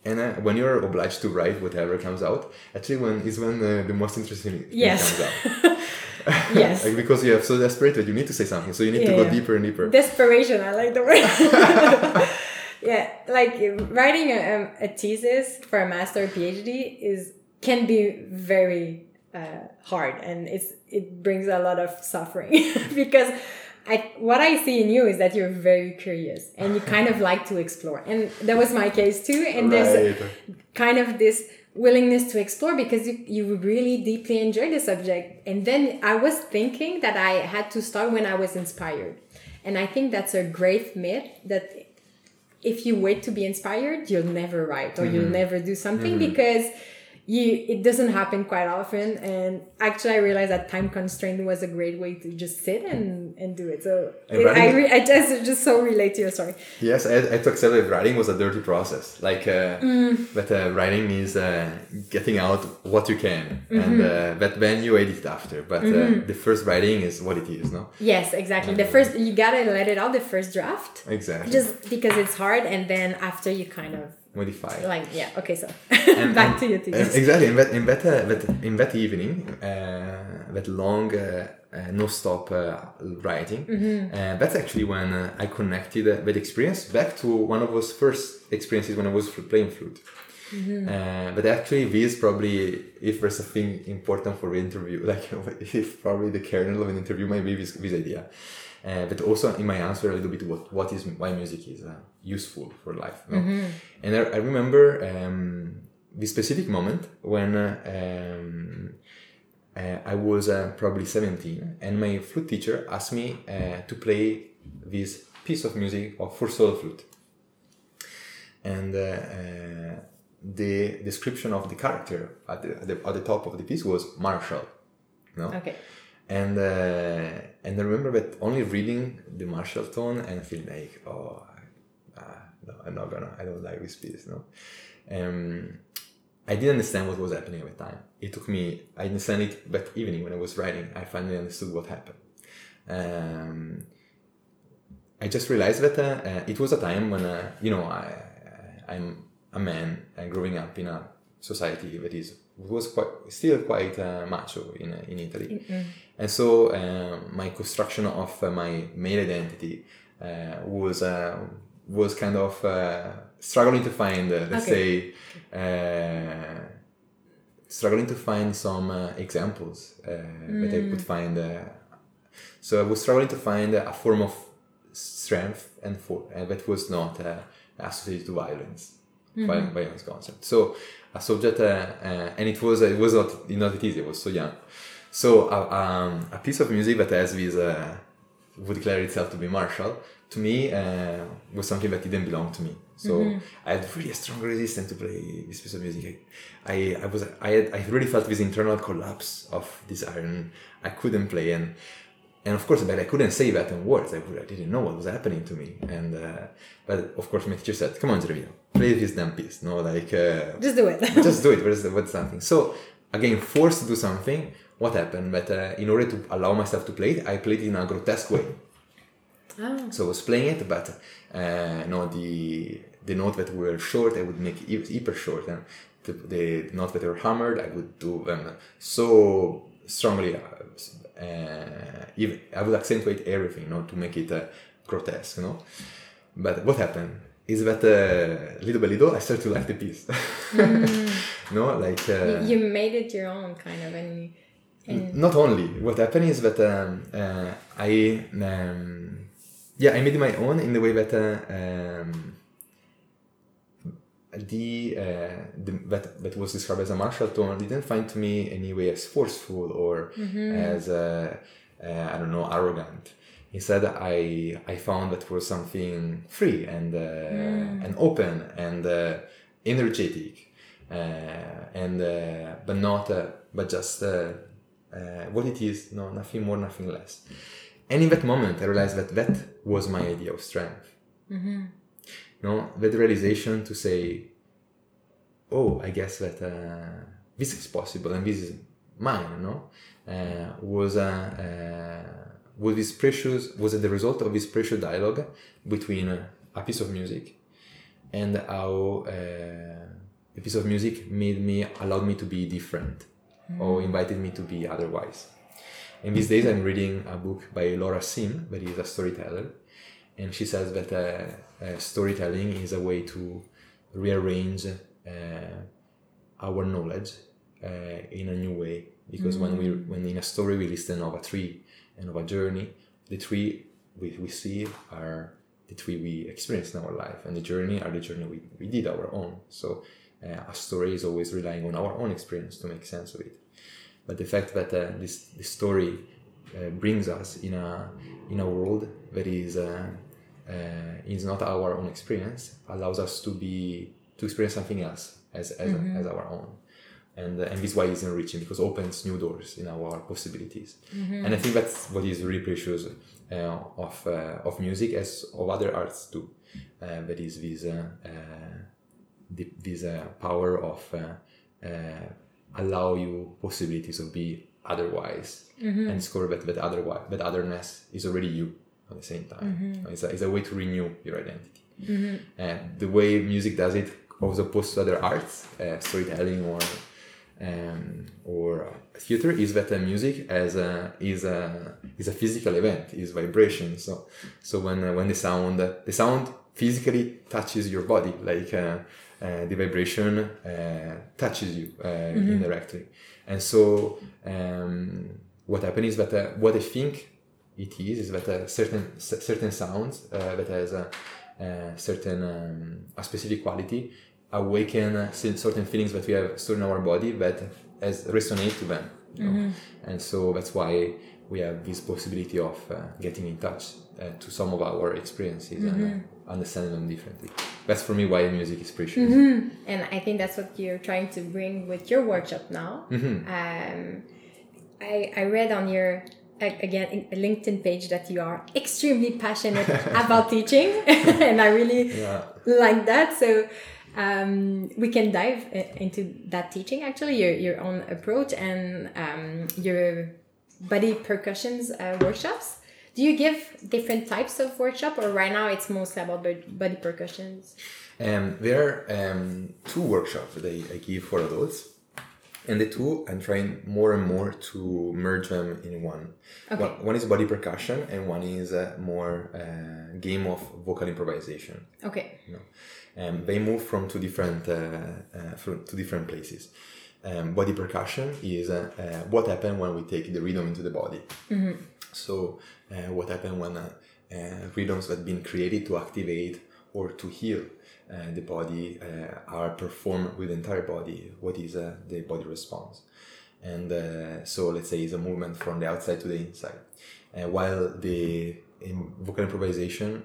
and uh, when you're obliged to write whatever comes out actually when is when uh, the most interesting thing Yes. comes out (laughs) yes. (laughs) like because you are so desperate that you need to say something so you need to go yeah. deeper and deeper Desperation, I like the word. (laughs) yeah, like writing a, a thesis for a master or PhD is can be very uh, hard, and it's it brings a lot of suffering (laughs) because I what I see in you is that you're very curious and you kind of like to explore, and that was my case too. And there's kind of this willingness to explore because you, you really deeply enjoy the subject. And then I was thinking that I had to start when I was inspired. And I think that's a great myth that if you wait to be inspired, you'll never write or you'll never do something because you it doesn't happen quite often. And actually i realized that time constraint was a great way to just sit and and do it. So it, i re- i just just so relate to your story. Yes i, I to accept that writing was a dirty process. Like uh, mm. but uh, writing is uh, getting out what you can. Mm-hmm. and uh, but then you edit after. But uh, mm-hmm. the first writing is what it is no? Yes exactly. The first you gotta let it out the first draft. Exactly. Just because it's hard. And then after you kind of modify. Like yeah, okay, so and, (laughs) back and, to your thesis. Exactly. In that in that, uh, that in that evening, uh, that long uh, uh no stop uh, writing, mm-hmm. Uh, that's actually when I connected that experience back to one of those first experiences when I was playing flute. Mm-hmm. but actually, this probably, if there's a thing important for the interview, (laughs) like if probably the kernel of an interview might be this, this idea. Uh, but also in my answer a little bit what what is why music is uh, useful for life no? mm-hmm. and I, I remember um, this specific moment when uh, um, uh, I was uh, probably 17 and my flute teacher asked me uh, to play this piece of music of for solo flute and the description of the character at the, at the, at the top of the piece was martial no okay and uh, and I remember that only reading the martial tone and feeling like oh uh, no I'm not gonna I don't like this piece no. Um, I didn't understand what was happening at the time. It took me I understand it that evening when I was writing I finally understood what happened. Um, I just realized that uh, uh it was a time when uh, you know I I'm a man and growing up in a society that is was quite still quite uh, macho in in Italy, mm-hmm. and so uh, my construction of uh, my male identity uh, was uh, was kind of uh, struggling to find let's okay. say struggling to find some examples mm. that I could mm. find. so I was struggling to find a form of strength and for that was not associated to violence, mm-hmm. violence concept. So a subject, uh, uh, and it was it was not not easy. I was so young. So uh, um, a piece of music that has this would declare itself to be martial to me uh, was something that didn't belong to me. So mm-hmm. I had really a strong resistance to play this piece of music. I, I, was I had, I really felt this internal collapse of this iron. I couldn't play and and of course, but I couldn't say that in words. I, I didn't know what was happening to me. And uh, but of course, my teacher said, "Come on, Geremia, play this damn piece." No, like uh, just do it. (laughs) just do it. What's, what's something? So again, forced to do something. What happened? But uh, in order to allow myself to play it, I played it in a grotesque way. Oh. So I was playing it, but uh, no, the the note that were short, I would make hyper short, and the, the notes that were hammered, I would do them so strongly uh, uh, even I would accentuate everything, you know, to make it uh, grotesque, you know. But what happened is that uh, little by little I started to like the piece. mm. (laughs) no, like uh, you, you, made it your own, kind of, and, and... not only. What happened is that um, uh, I um, yeah I made my own in the way that. Uh, um, the, uh, the, that that was described as a martial tone didn't find to me any way as forceful or mm-hmm. as uh, uh, I don't know arrogant. Instead, I I found that was something free and uh, mm. and open and uh, energetic, uh, and but not but just what it is. No, nothing more, nothing less. And in that moment, I realized that that was my idea of strength. Mm-hmm no that realization to say oh i guess that uh, this is possible and this is mine no uh, was uh, uh was this precious was it the result of this precious dialogue between a piece of music and how uh, a piece of music made me allowed me to be different mm. or invited me to be otherwise in these days i'm reading a book by laura simms that is a storyteller and she says that uh, uh, storytelling is a way to rearrange uh, our knowledge uh, in a new way because mm-hmm. when we mm. when in a story we listen of a tree and of a journey the tree we, we see are the tree we experience in our life and the journey are the journey we, we did our own so uh, a story is always relying on our own experience to make sense of it but the fact that uh, this, this story uh, brings us in a in a world that is uh, uh, is not our own experience allows us to be to experience something else as as, mm-hmm. as our own and and this why is enriching because opens new doors in our possibilities Mm-hmm. and i think that's what is really precious uh, of uh, of music as of other arts too uh, that is this uh, uh, this uh, power of uh, uh, allow you possibilities of be otherwise and discover that that otherwise that otherness is already you at the same time. It's, a, it's a way to renew your identity. And the way music does it as opposed to other arts uh, storytelling or um, or theater is that uh, music as a, is a is a physical event is vibration. So so when uh, when the sound the sound physically touches your body like uh, the vibration uh, touches you uh, indirectly. And so um, what happens is that uh, what I think it is is that uh, certain c- certain sounds uh, that has a, a certain um, a specific quality awaken certain feelings that we have stored in our body that as resonate to them you know? and so that's why we have this possibility of uh, getting in touch uh, to some of our experiences and uh, understanding them differently that's for me why music is precious And I think that's what you're trying to bring with your workshop now. Um, I, I read on your, again, a LinkedIn page that you are extremely passionate (laughs) about teaching. (laughs) and I really yeah like that. So um, we can dive into that teaching, actually, your, your own approach and um, your body percussions uh, workshops. Do you give different types of workshop or right now it's mostly about body percussions? Um, there are um, two workshops that I, I give for adults, and the two I'm trying more and more to merge them in one. Okay. One, one is body percussion, and one is uh, more uh, game of vocal improvisation. Okay. You know, um, they move from two different uh, uh, from two different places. Um, body percussion is uh, what happens when we take the rhythm into the body. So, uh, what happens when uh, uh, rhythms that have been created to activate or to heal uh, the body uh, are performed with the entire body? What is uh, the body response? And uh, so, let's say it's a movement from the outside to the inside. Uh, while the in vocal improvisation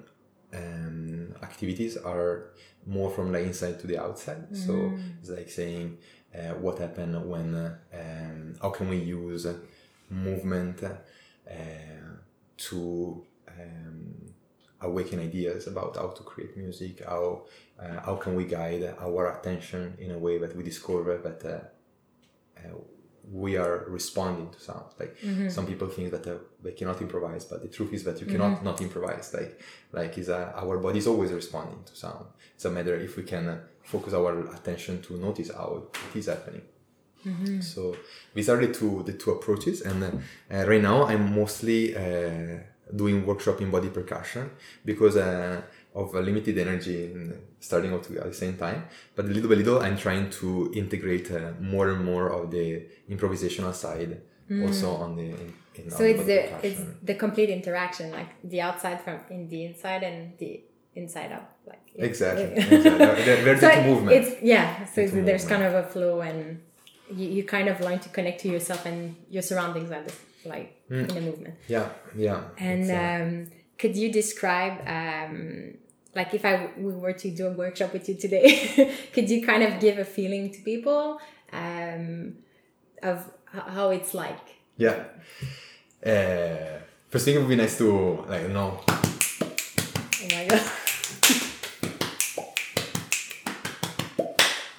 um, activities are more from the inside to the outside. So it's like saying uh, what happened when, uh, um, how can we use uh, movement uh, to um, awaken ideas about how to create music, how, uh, how can we guide our attention in a way that we discover that uh, uh, we are responding to sound. Like some people think that uh, they cannot improvise, but the truth is that you cannot not improvise. Like like is uh, our body is always responding to sound. It's a matter if we can uh, focus our attention to notice how it is happening. So these are the two the two approaches, and uh, right now I'm mostly uh, doing workshop in body percussion because uh, of a limited energy in starting out at the same time. But little by little, I'm trying to integrate uh, more and more of the improvisational side also on the. In, in So it's the it's the complete interaction, like the outside from in the inside and the inside out. Like. Exactly. (laughs) exactly. They're So the two it's yeah. So it's, there's movement. kind of a flow, and you, you kind of learn to connect to yourself and your surroundings at this, like in a movement. Yeah, yeah. And uh, um, could you describe, um, like, if I we were to do a workshop with you today, (laughs) could you kind of give a feeling to people um, of how it's like? Yeah. Uh, first thing it would be nice to like know. Oh my god! (laughs)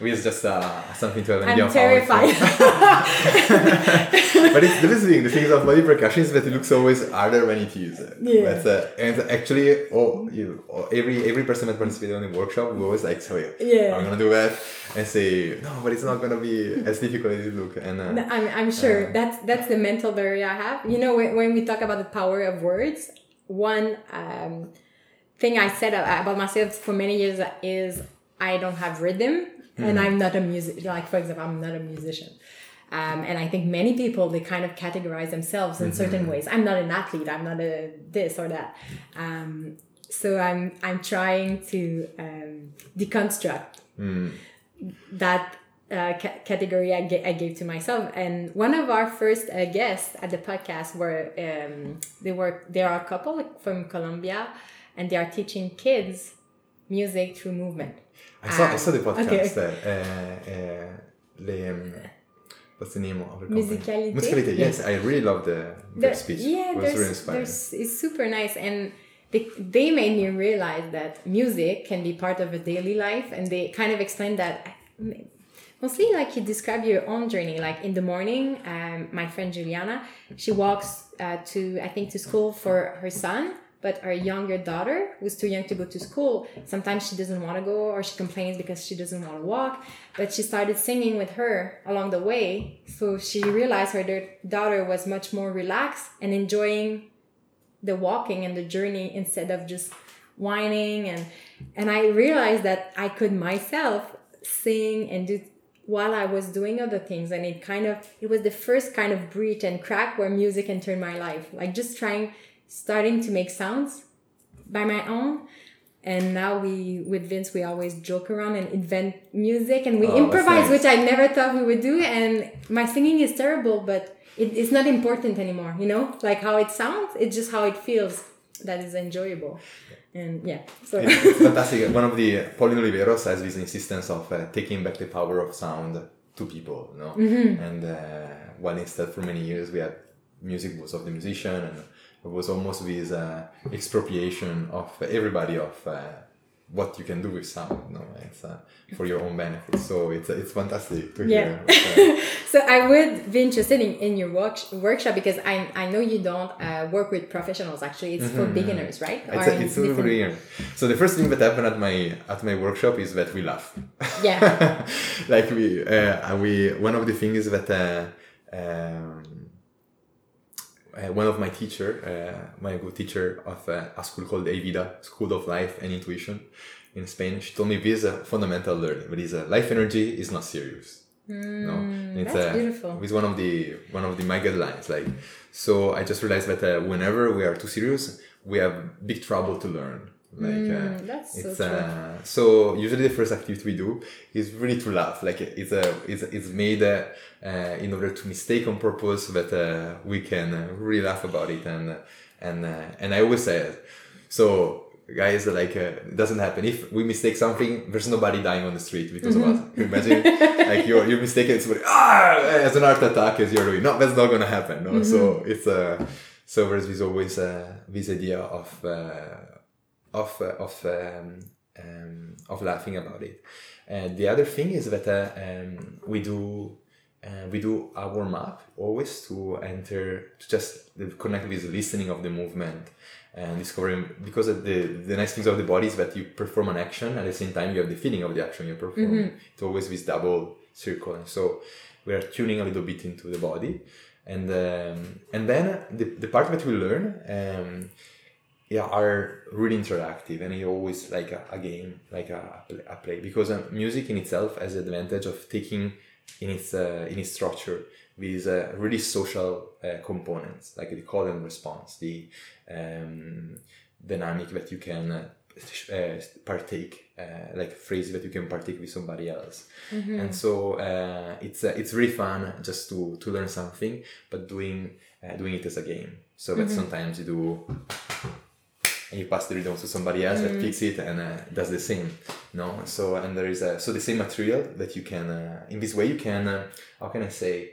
It's just uh, something to have an I'm idea of how it terrified. (laughs) but it's the thing. The thing of body percussion is that it looks always harder when it is. Yeah. But, uh, and actually, oh, you, oh, every every person that participated in the workshop, we always like, sorry, Yeah. I'm gonna do that, and say, no, but it's not gonna be as difficult as it look. And uh, No, I'm, I'm sure that's that's the mental barrier I have. You know, when, when we talk about the power of words, one um, thing I said about myself for many years is I don't have rhythm and I'm not a music. Like for example, I'm not a musician. Um, and I think many people they kind of categorize themselves in certain ways. I'm not an athlete. I'm not a this or that. Um, so I'm I'm trying to um, deconstruct that uh, ca- category I, gave to myself. And one of our first uh, guests at the podcast were um, they were they are a couple from Colombia, and they are teaching kids music through movement. I saw I saw the podcast. okay. that, Uh, uh, the um, what's the name of the company? Musicality. Musicality. Yes, I really love the their speech. Yeah, it was really inspiring. it's super nice and. They, they made me realize that music can be part of a daily life and they kind of explained that mostly like you describe your own journey like in the morning um, my friend juliana she walks uh, to i think to school for her son but our younger daughter who's too young to go to school sometimes she doesn't want to go or she complains because she doesn't want to walk but she started singing with her along the way so she realized her daughter was much more relaxed and enjoying the walking and the journey instead of just whining and and i realized that i could myself sing and do while I was doing other things. And it kind of, it was the first kind of breach and crack where music entered my life. Like just trying, starting to make sounds by my own. And now we, with Vince, we always joke around and invent music and we oh, improvise, nice. which I never thought we would do. And my singing is terrible, but it, it's not important anymore, you know? Like how it sounds, it's just how it feels that is enjoyable and yeah so it's, it's (laughs) fantastic one of the pauline oliveros has this insistence of uh, taking back the power of sound to people you know mm-hmm. and uh, while instead for many years we had music was of the musician and it was almost this uh, expropriation of everybody of uh, what you can do with sound. No, it's uh, for your own benefit. So it's it's fantastic to yeah. hear. Uh, (laughs) so I would be interested in, in your work, workshop because I I know you don't uh, work with professionals. Actually, it's mm-hmm. for beginners, right? It's, a, it's beginners. So the first thing that happened at my at my workshop is that we laugh. Yeah. (laughs) like we uh, we one of the things that. Uh, um, uh, one of my teacher, uh, my good teacher of uh, a school called Evida, School of Life and Intuition in Spain, she told me this is a fundamental learning, but is a life energy is not serious. Mm, no, it's that's beautiful. It's one of the one of the my guidelines. Like, so I just realized that uh, whenever we are too serious, we have big trouble to learn. Like mm, uh, that's it's so, uh, so usually the first activity we do is really to laugh. Like it's a it's, it's made uh, uh in order to mistake on purpose that uh, we can uh, really laugh about it and and and I always say it. So guys like it doesn't happen if we mistake something there's nobody dying on the street because mm-hmm. of us you imagine (laughs) like you're you're mistaken somebody ah as an art attack as you're doing no that's not gonna happen no mm-hmm. so it's a so there's this always uh, this idea of uh, of uh, of um, um, of laughing about it. And the other thing is that uh, um, we do uh, we do a warm up always to enter to just connect with listening of the movement and discovering because the the nice things of the body is that you perform an action at the same time you have the feeling of the action you perform. Mm-hmm. It's always this double circle, and so we are tuning a little bit into the body, and um, and then the, the part that we learn. Um, yeah are really interactive and it always like a, a game like a, a play because um, music in itself has the advantage of taking in its uh, in its structure these uh, really social uh, components like the call and response the um, dynamic that you can uh, uh, partake uh, like phrase that you can partake with somebody else mm-hmm. and so it's it's really fun just to to learn something but doing doing it as a game so that mm-hmm. sometimes you do and you pass the rhythm to somebody else mm. that picks it and uh, does the same no? So and there is a so the same material that you can uh, in this way you can uh, how can i say?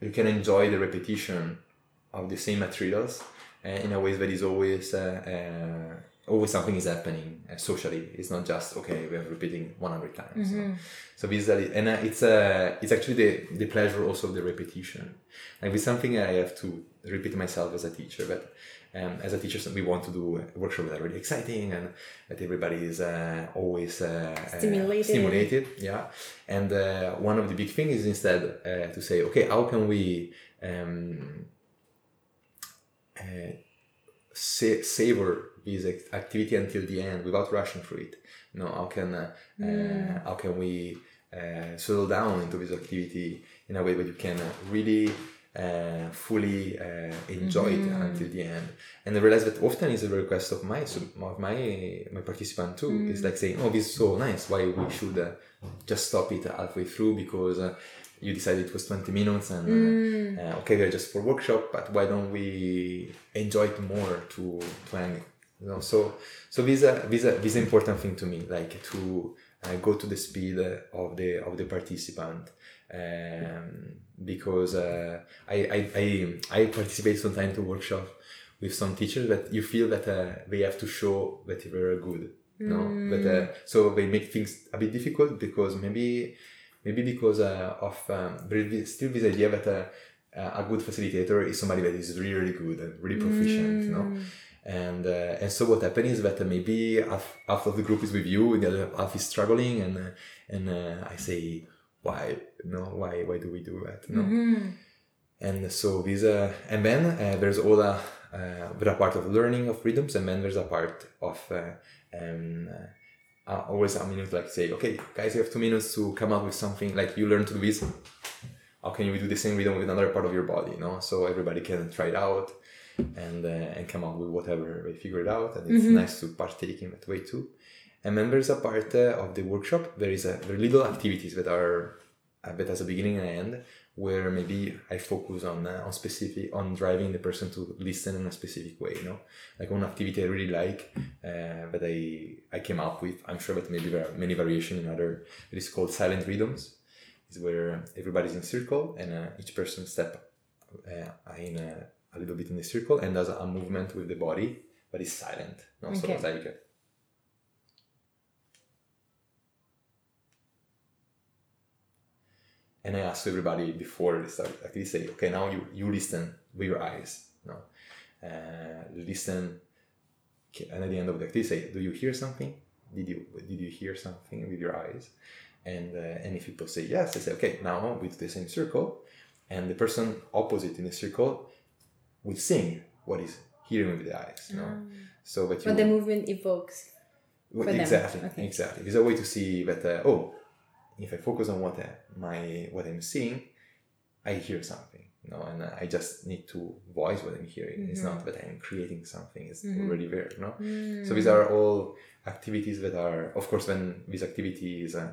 You can enjoy the repetition of the same materials uh, in a way that is always uh, uh, always something is happening socially. It's not just okay we are repeating 100 times mm-hmm. so, so visually and it's uh, it's actually the the pleasure also of the repetition. Like with something i have to repeat myself as a teacher but um, as a teacher, we want to do a workshop that are really exciting and that everybody is uh, always uh, uh stimulated. stimulated. Yeah, and uh, one of the big things is instead uh, to say, okay, how can we um, sa- savor this activity until the end without rushing through it? You know, how can mm. how can we settle down into this activity in a way that you can really uh, fully uh, enjoy mm-hmm. it until the end. And I realize that often is a request of my of my my participant too. Mm. Is like saying, "Oh, this is so nice. Why we should uh, just stop it halfway through because." Uh, you decided it was 20 minutes and uh, mm. Uh, okay we're just for workshop but why don't we enjoy it more to hang you know so so this uh, this uh, this important thing to me like to uh, go to the speed of the of the participant um, because uh, I, I, I, I participate sometimes to workshop with some teachers that you feel that uh, they have to show that they are good. No, Mm. but uh, so they make things a bit difficult because maybe maybe because uh, of um, still this idea that uh, a good facilitator is somebody that is really really good and really proficient. Mm. and uh, and so what happens is that maybe half, half of the group is with you and the other half is struggling and uh, and uh, I say why no why why do we do that no? Mhm. and so these uh, and then uh, there's all the uh, there's a part of learning of rhythms and then there's a part of uh, um, uh, uh, always a minute like say okay guys you have two minutes to come up with something like you learn to do this. How can you do the same rhythm with another part of your body you know so everybody can try it out and uh, and come up with whatever they figure it out and it's Mhm. nice to partake in that way too. And then there's a part uh, of the workshop. There is a there are little activities that are a bit as a beginning and end where maybe I focus on uh, on specific on driving the person to listen in a specific way. You know, like one activity I really like uh, that I I came up with. I'm sure that maybe there are many variations in other. It is called silent rhythms. Is where everybody's in circle and uh, each person step uh, in a, a little bit in the circle and does a movement with the body, but it's silent. No? So Okay. it's like. And I asked everybody before they start actually say, okay, now you, you listen with your eyes. No, uh, listen, and at the end of the activity, say, do you hear something? Did you did you hear something with your eyes? And uh, and if people say yes, I say, okay, now we do the same circle, and the person opposite in the circle will sing what is hearing with the eyes. No, so that you What the movement evokes. well, for them. exactly, Okay. exactly. It's a way to see that. Uh, oh, if I focus on what I, my what I'm seeing, I hear something. You know, and I just need to voice what I'm hearing. It's not that I'm creating something. It's Mhm. already there. You know. Mm. So these are all activities that are, of course, when these activities. Uh,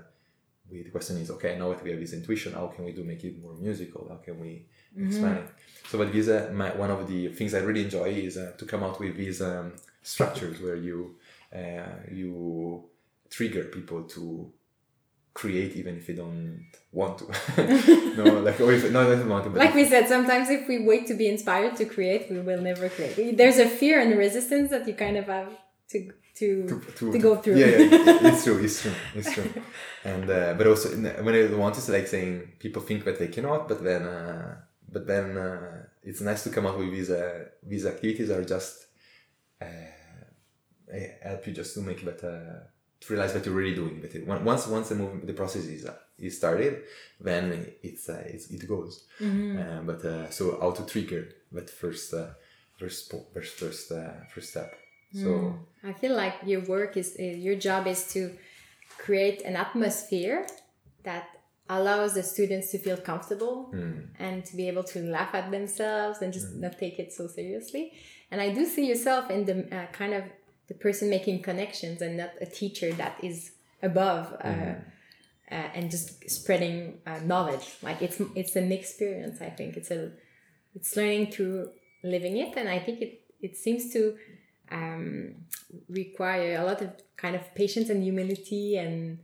we, the question is, okay, now that we have this intuition, how can we do make it more musical? How can we Mm-hmm. expand it? So, but this, uh, my, one of the things I really enjoy is uh, to come out with these um, structures where you uh, you trigger people to create even if you don't want to. (laughs) no, like or if no, don't want to. Like we said, sometimes if we wait to be inspired to create, we will never create. There's a fear and resistance that you kind of have to to to, to go through. Yeah, yeah, (laughs) it's true, it's true, it's true. And uh, but also when I want to like saying people think that they cannot, but then uh, but then uh, it's nice to come up with these uh, these activities are just uh, eh, help you just to make uh, to realize that you're really doing that. it- Once once the movement the process is uh, is started, then it's, uh, it's it goes. Mm-hmm. Uh, but uh, so how to trigger that first uh, first first first uh, first step. So. Mm. I feel like your work is, is your job is to create an atmosphere that allows the students to feel comfortable Mm. and to be able to laugh at themselves and just not take it so seriously. And I do see yourself in the uh, kind of the person making connections and not a teacher that is above uh, uh, and just spreading uh, knowledge. Like it's it's an experience. I think it's a it's learning through living it, and I think it it seems to um, require a lot of kind of patience and humility and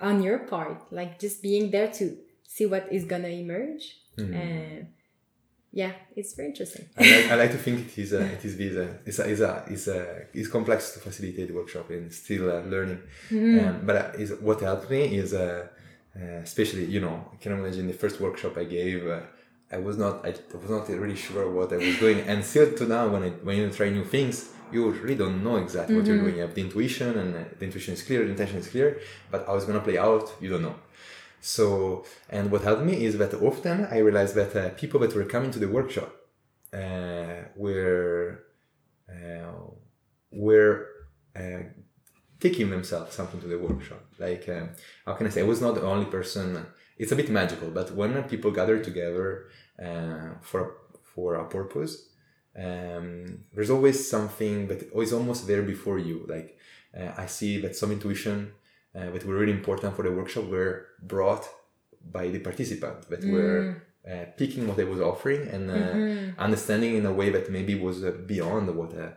on your part, like just being there to see what is gonna emerge. And yeah, it's very interesting. I like, I like to think it is a, it is this, uh, it's a, it's a, it's a, it's complex to facilitate the workshop and still uh, learning. Um, but uh, is what helped me is, uh, uh, especially you know, I can imagine the first workshop I gave. Uh, I was not, I was not really sure what I was doing, and still to now, when I, when you try new things, you really don't know exactly what you're doing. You have the intuition, and uh, the intuition is clear, the intention is clear, but how it's gonna play out, you don't know. So, and what helped me is that often I realized that uh, people that were coming to the workshop uh, were uh, were uh, taking themselves something to the workshop. Like, um, how can I say? I was not the only person. It's a bit magical, but when people gather together uh, for for a purpose, um, there's always something that is almost there before you. Like, uh, I see that some intuition uh, that were really important for the workshop were brought by the participant that were uh, picking what I was offering and uh, understanding in a way that maybe was uh, beyond what uh,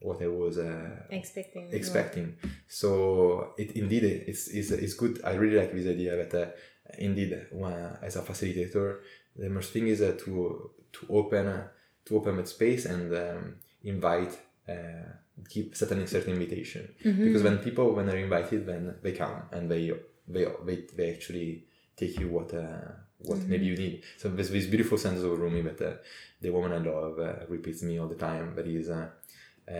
what I was uh, Expecting. expecting. So it indeed it's, it's it's good. I really like this idea that uh, indeed, when, as a facilitator, the most thing is uh, to to open uh, to open that space and um, invite. Uh, keep set a certain invitation Mm-hmm. because when people when they're invited then they come and they they they, they actually take you what uh, what Mm-hmm. maybe you need. So there's this beautiful sense of Rumi that uh, the woman I love uh, repeats me all the time that is uh, uh,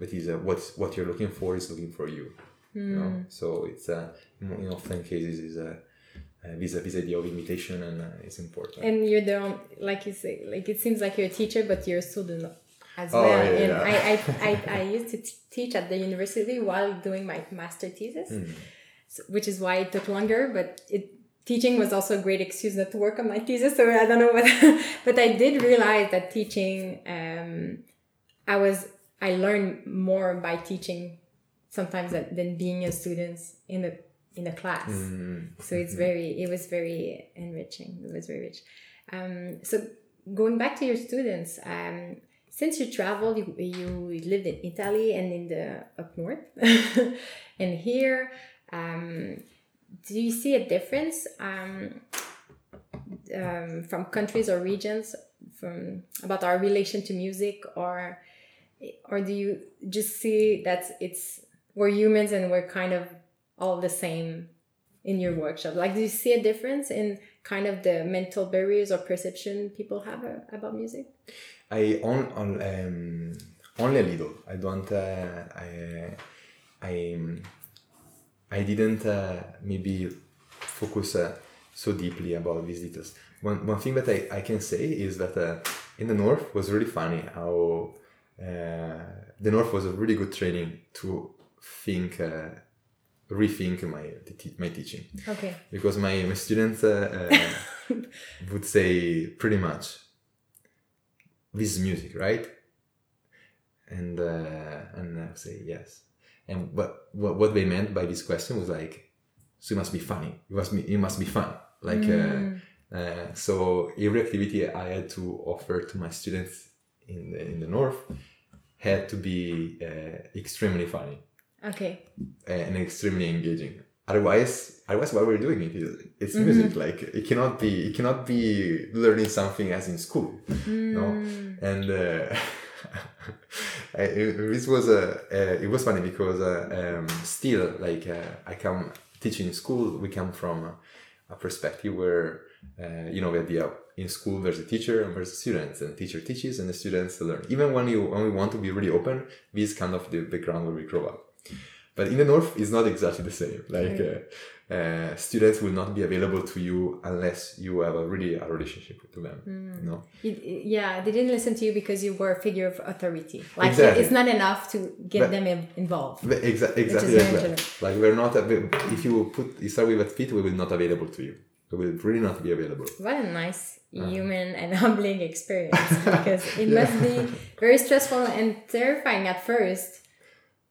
that is uh, what what you're looking for is looking for you. You know? So it's uh, in often cases is uh, uh, this, this idea of invitation and uh, it's important. And you're the like you say, like it seems like you're a teacher, but you're a student as Oh, well. yeah, and yeah. I, I, I, I used to t- teach at the university while doing my master thesis, Hmm. so, which is why it took longer. But it teaching was also a great excuse not to work on my thesis. So I don't know what, (laughs) but I did realize that teaching, um, I was I learned more by teaching sometimes than, than being a student in a in a class. Mm. So it's very, it was very enriching. It was very rich. Um, so going back to your students, um, since you traveled, you, you lived in Italy and in the up north, (laughs) and here, um, do you see a difference um, um, from countries or regions from about our relation to music, or or do you just see that it's we're humans and we're kind of all the same in your workshop? Like, do you see a difference in kind of the mental barriers or perception people have uh, about music? I on, on um, only a little. I don't. Uh, I I I didn't uh, maybe focus uh, so deeply about these details. One one thing that I, I can say is that uh, in the north was really funny how uh, the north was a really good training to think. Uh, rethink my my teaching Okay. because my, my students uh, (laughs) would say pretty much this is music right and uh, and I say yes and what, what what they meant by this question was like so it must be funny it must be it must be fun like Mm. uh, uh, so every activity I had to offer to my students in the, in the north had to be uh, extremely funny Okay. and extremely engaging. Otherwise, otherwise, why we're doing it it's Mm-hmm. music. Like it cannot be, it cannot be learning something as in school, no. Mm. And uh, (laughs) I, it- this was a, uh, it was funny because uh, um, still, like uh, I come teaching in school, we come from a, perspective where uh, you know the idea in school there's a teacher and there's students and teacher teaches and the students learn. Even when you when we want to be really open, this is kind of the background where we grow up. But in the north, it's not exactly the same. Like uh, uh, students will not be available to you unless you have a really a relationship with them. Mm. You know? It- it- yeah, they didn't listen to you because you were a figure of authority. Like Exactly. it's not enough to get But- them in- involved. Exa- exactly is like very that. generous. Like we're not. If you put you start with that fit, we will not available to you. We will really not be available. What a nice Uh. human and (laughs) humbling experience (laughs) because it must be very stressful and terrifying at first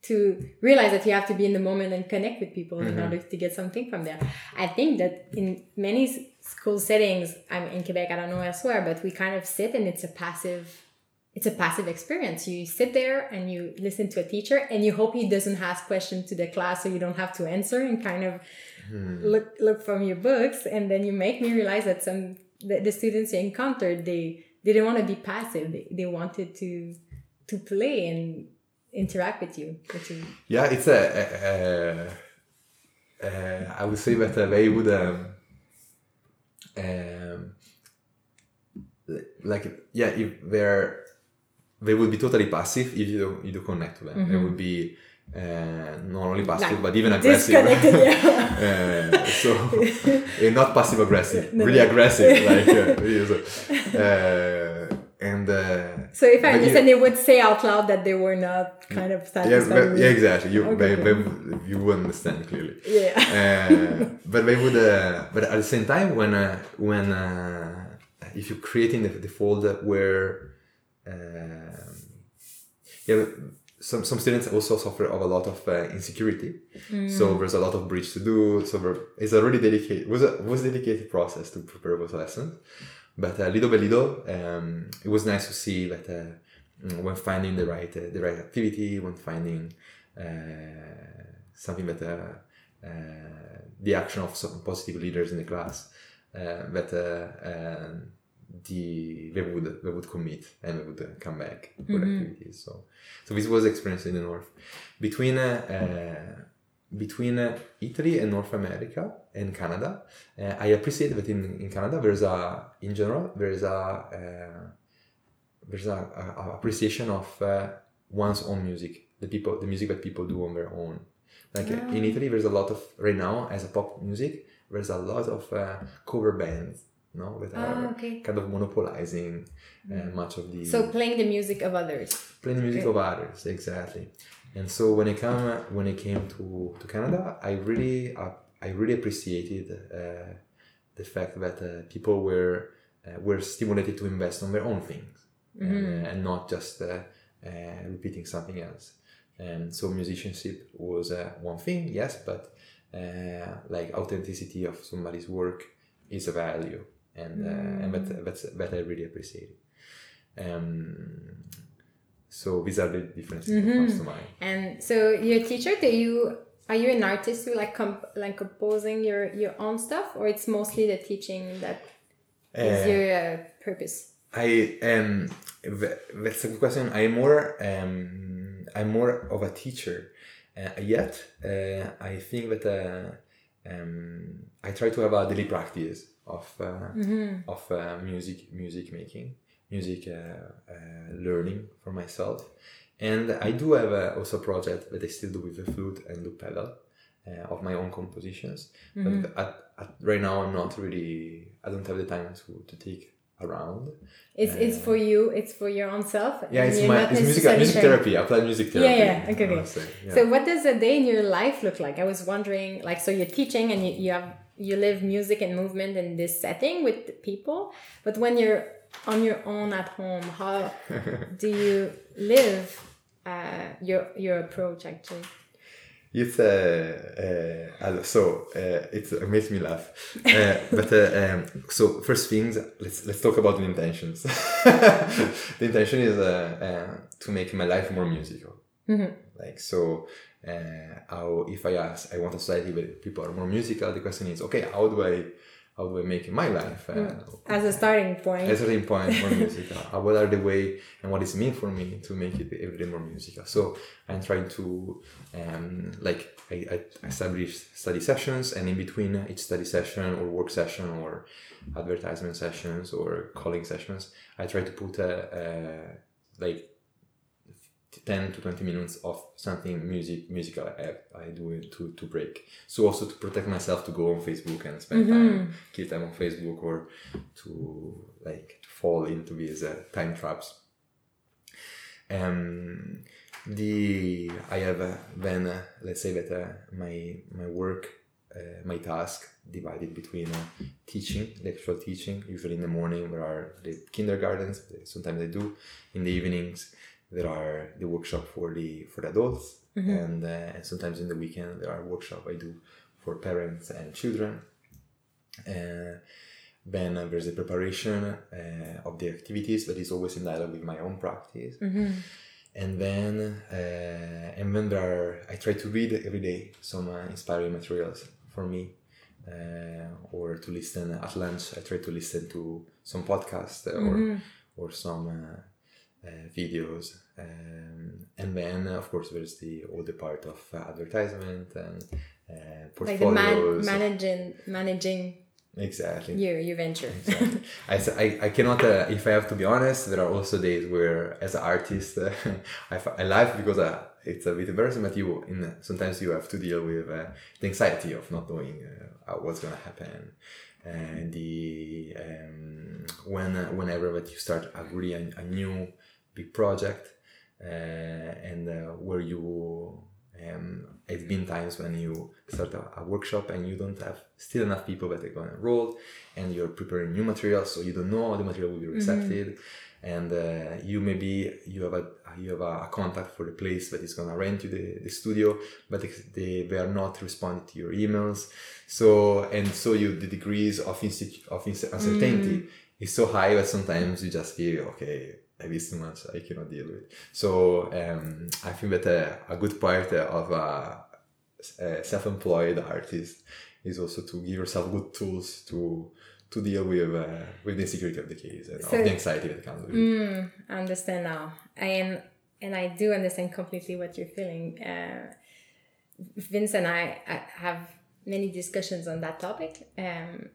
to realize that you have to be in the moment and connect with people in mm-hmm. order to get something from there. I think that in many school settings, I'm in Quebec, I don't know elsewhere, but we kind of sit and it's a passive it's a passive experience. You sit there and you listen to a teacher and you hope he doesn't ask questions to the class so you don't have to answer and kind of mm-hmm. look look from your books and then you make me realize that some the, the students you encountered they they didn't want to be passive they, they wanted to to play and interact with you which is Yeah, it's a. a, a, a I would say that uh, they would. Um, um, like yeah, if they're they would be totally passive if you don't, you don't connect to them. They would be uh, not only passive Like, but even aggressive. yeah (laughs) uh, so uh, (laughs) not passive aggressive, No, really no. aggressive. Like uh, (laughs) uh, and uh, so if i But you- understand they would say out loud that they were not kind of yeah, satisfied but- yeah, exactly. You Okay, they, they, you would understand clearly. yeah. Uh, (laughs) but they would uh, but at the same time when uh, when uh, if you're creating the, the folder where um, yeah some, some students also suffer of a lot of uh, insecurity. So there's a lot of bridge to do. So it's a really dedicated was a was a dedicated process to prepare those lessons but uh, little by little um, it was nice to see that uh, when finding the right uh, the right activity when finding uh, something that uh, the action of some positive leaders in the class that um, the they would they would commit and they would come back for mm-hmm. activities. So so this was experience in the north between. Uh, between uh, Italy and North America and Canada, uh, I appreciate that in, in Canada there's a in general there is a uh, there's a, a, a, appreciation of uh, one's own music, the people the music that people do on their own. Like in ah. Italy, there's a lot of right now as a pop music. There's a lot of uh, cover bands no that are ah, okay. kind of monopolizing uh, mm. much of the so playing the music of others playing the music okay. of others exactly and so when I come when I came to, to Canada, I really uh, I really appreciated uh, the fact that uh, people were uh, were stimulated to invest on their own things mm-hmm. and not just uh, uh, repeating something else. And so musicianship was one thing, yes, but like authenticity of somebody's work is a value, and mm. and that that's that I really appreciate. Um, so these are the differences mm-hmm. that comes to mind. And so you're teacher. Do you are you an artist who like comp- like composing your your own stuff, or it's mostly the teaching that is uh, your uh, purpose? I um that's a good question. I'm more um I'm more of a teacher. Uh, yet uh, I think that uh, um, I try to have a daily practice of uh, mm-hmm. of uh, music music making music uh, uh, learning for myself. And I do have a, also a project that I still do with the flute and loop pedal uh, of my own compositions. Mm-hmm. But at, at, right now, I'm not really, I don't have the time to, to take around. It's, uh, it's for you, it's for your own self. Yeah, it's, my, it's music, music therapy. I play music therapy. Yeah, yeah, okay, okay. Yeah. So, what does a day in your life look like? I was wondering, like, so you're teaching and you, you have you live music and movement in this setting with people, but when you're on your own at home how do you live uh, your your approach actually? It's uh, uh, so uh, it makes me laugh. Uh, but uh, um, so first things let's let's talk about the intentions. (laughs) The intention is uh, to make my life more musical. Mm-hmm. like so uh, how if i ask i want a society where people are more musical the question is okay how do i how do I make my life? Mm. as a starting point. As a starting point for (laughs) music. Uh, what are the way and what is mean for me to make it every day more musical? So I'm trying to um, like I, I establish study sessions and in between each study session or work session or advertisement sessions or calling sessions, I try to put a, a like 10 to 20 minutes of something music musical I, I do it to, to break. So also to protect myself to go on facebook and spend mm-hmm. time kill time on facebook or to like to fall into these uh, time traps. Um the i have uh, then uh, let's say that uh, my my work uh, my task divided between uh, teaching actual teaching usually in the morning there are the kindergartens sometimes i do. In the evenings there are the workshop for the for the adults mm-hmm. and, uh, and sometimes in the weekend there are workshop i do for parents and children uh, then uh, there's a preparation uh, of the activities that is always in dialogue with my own practice mm-hmm. and then uh, and then there are i try to read every day some uh, inspiring materials for me or to listen at lunch i try to listen to some podcast or mm-hmm. or some uh, videos um, and then of course there's the all the part of uh, advertisement and uh, portfolios. Like man- managing managing exactly your your venture. exactly. (laughs) I, I, I cannot uh, if I have to be honest. There are also days where as an artist uh, (laughs) I, I laugh because uh, it's a bit embarrassing, but you in sometimes you have to deal with uh, the anxiety of not knowing uh, what's gonna happen. And the um, when whenever that you start a really a, a new big project uh, and uh, where you um, it's been times when you start a, a, workshop and you don't have still enough people that are going to enroll and you're preparing new materials so you don't know how the material will be accepted mm-hmm. and uh, you maybe you have a you have a, contact for the place that is going to rent you the, the studio but they, they are not responding to your emails so and so you the degrees of, institu- of uncertainty mm-hmm. is so high that sometimes you just feel okay I miss too much I cannot deal with. So um, I think that uh, a good part of a, uh, self-employed artist is also to give yourself good tools to to deal with uh, with the insecurity of the case and so, of the anxiety that comes with it. Mm, I understand now, and and I do understand completely what you're feeling. Uh, Vince and I, I, have many discussions on that topic. Um,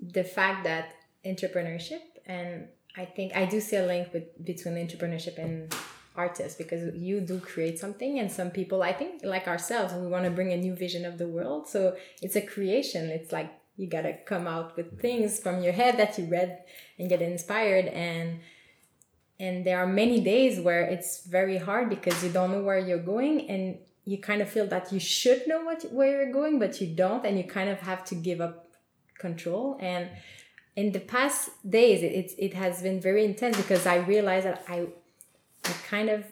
the fact that entrepreneurship and I think I do see a link with between entrepreneurship and artists because you do create something and some people I think like ourselves we want to bring a new vision of the world. So it's a creation. It's like you got to come out with things from your head that you read and get inspired. And and there are many days where it's very hard because you don't know where you're going and you kind of feel that you should know what where you're going but you don't. And you kind of have to give up control. And in the past days it, it, it has been very intense because i realized that i i kind of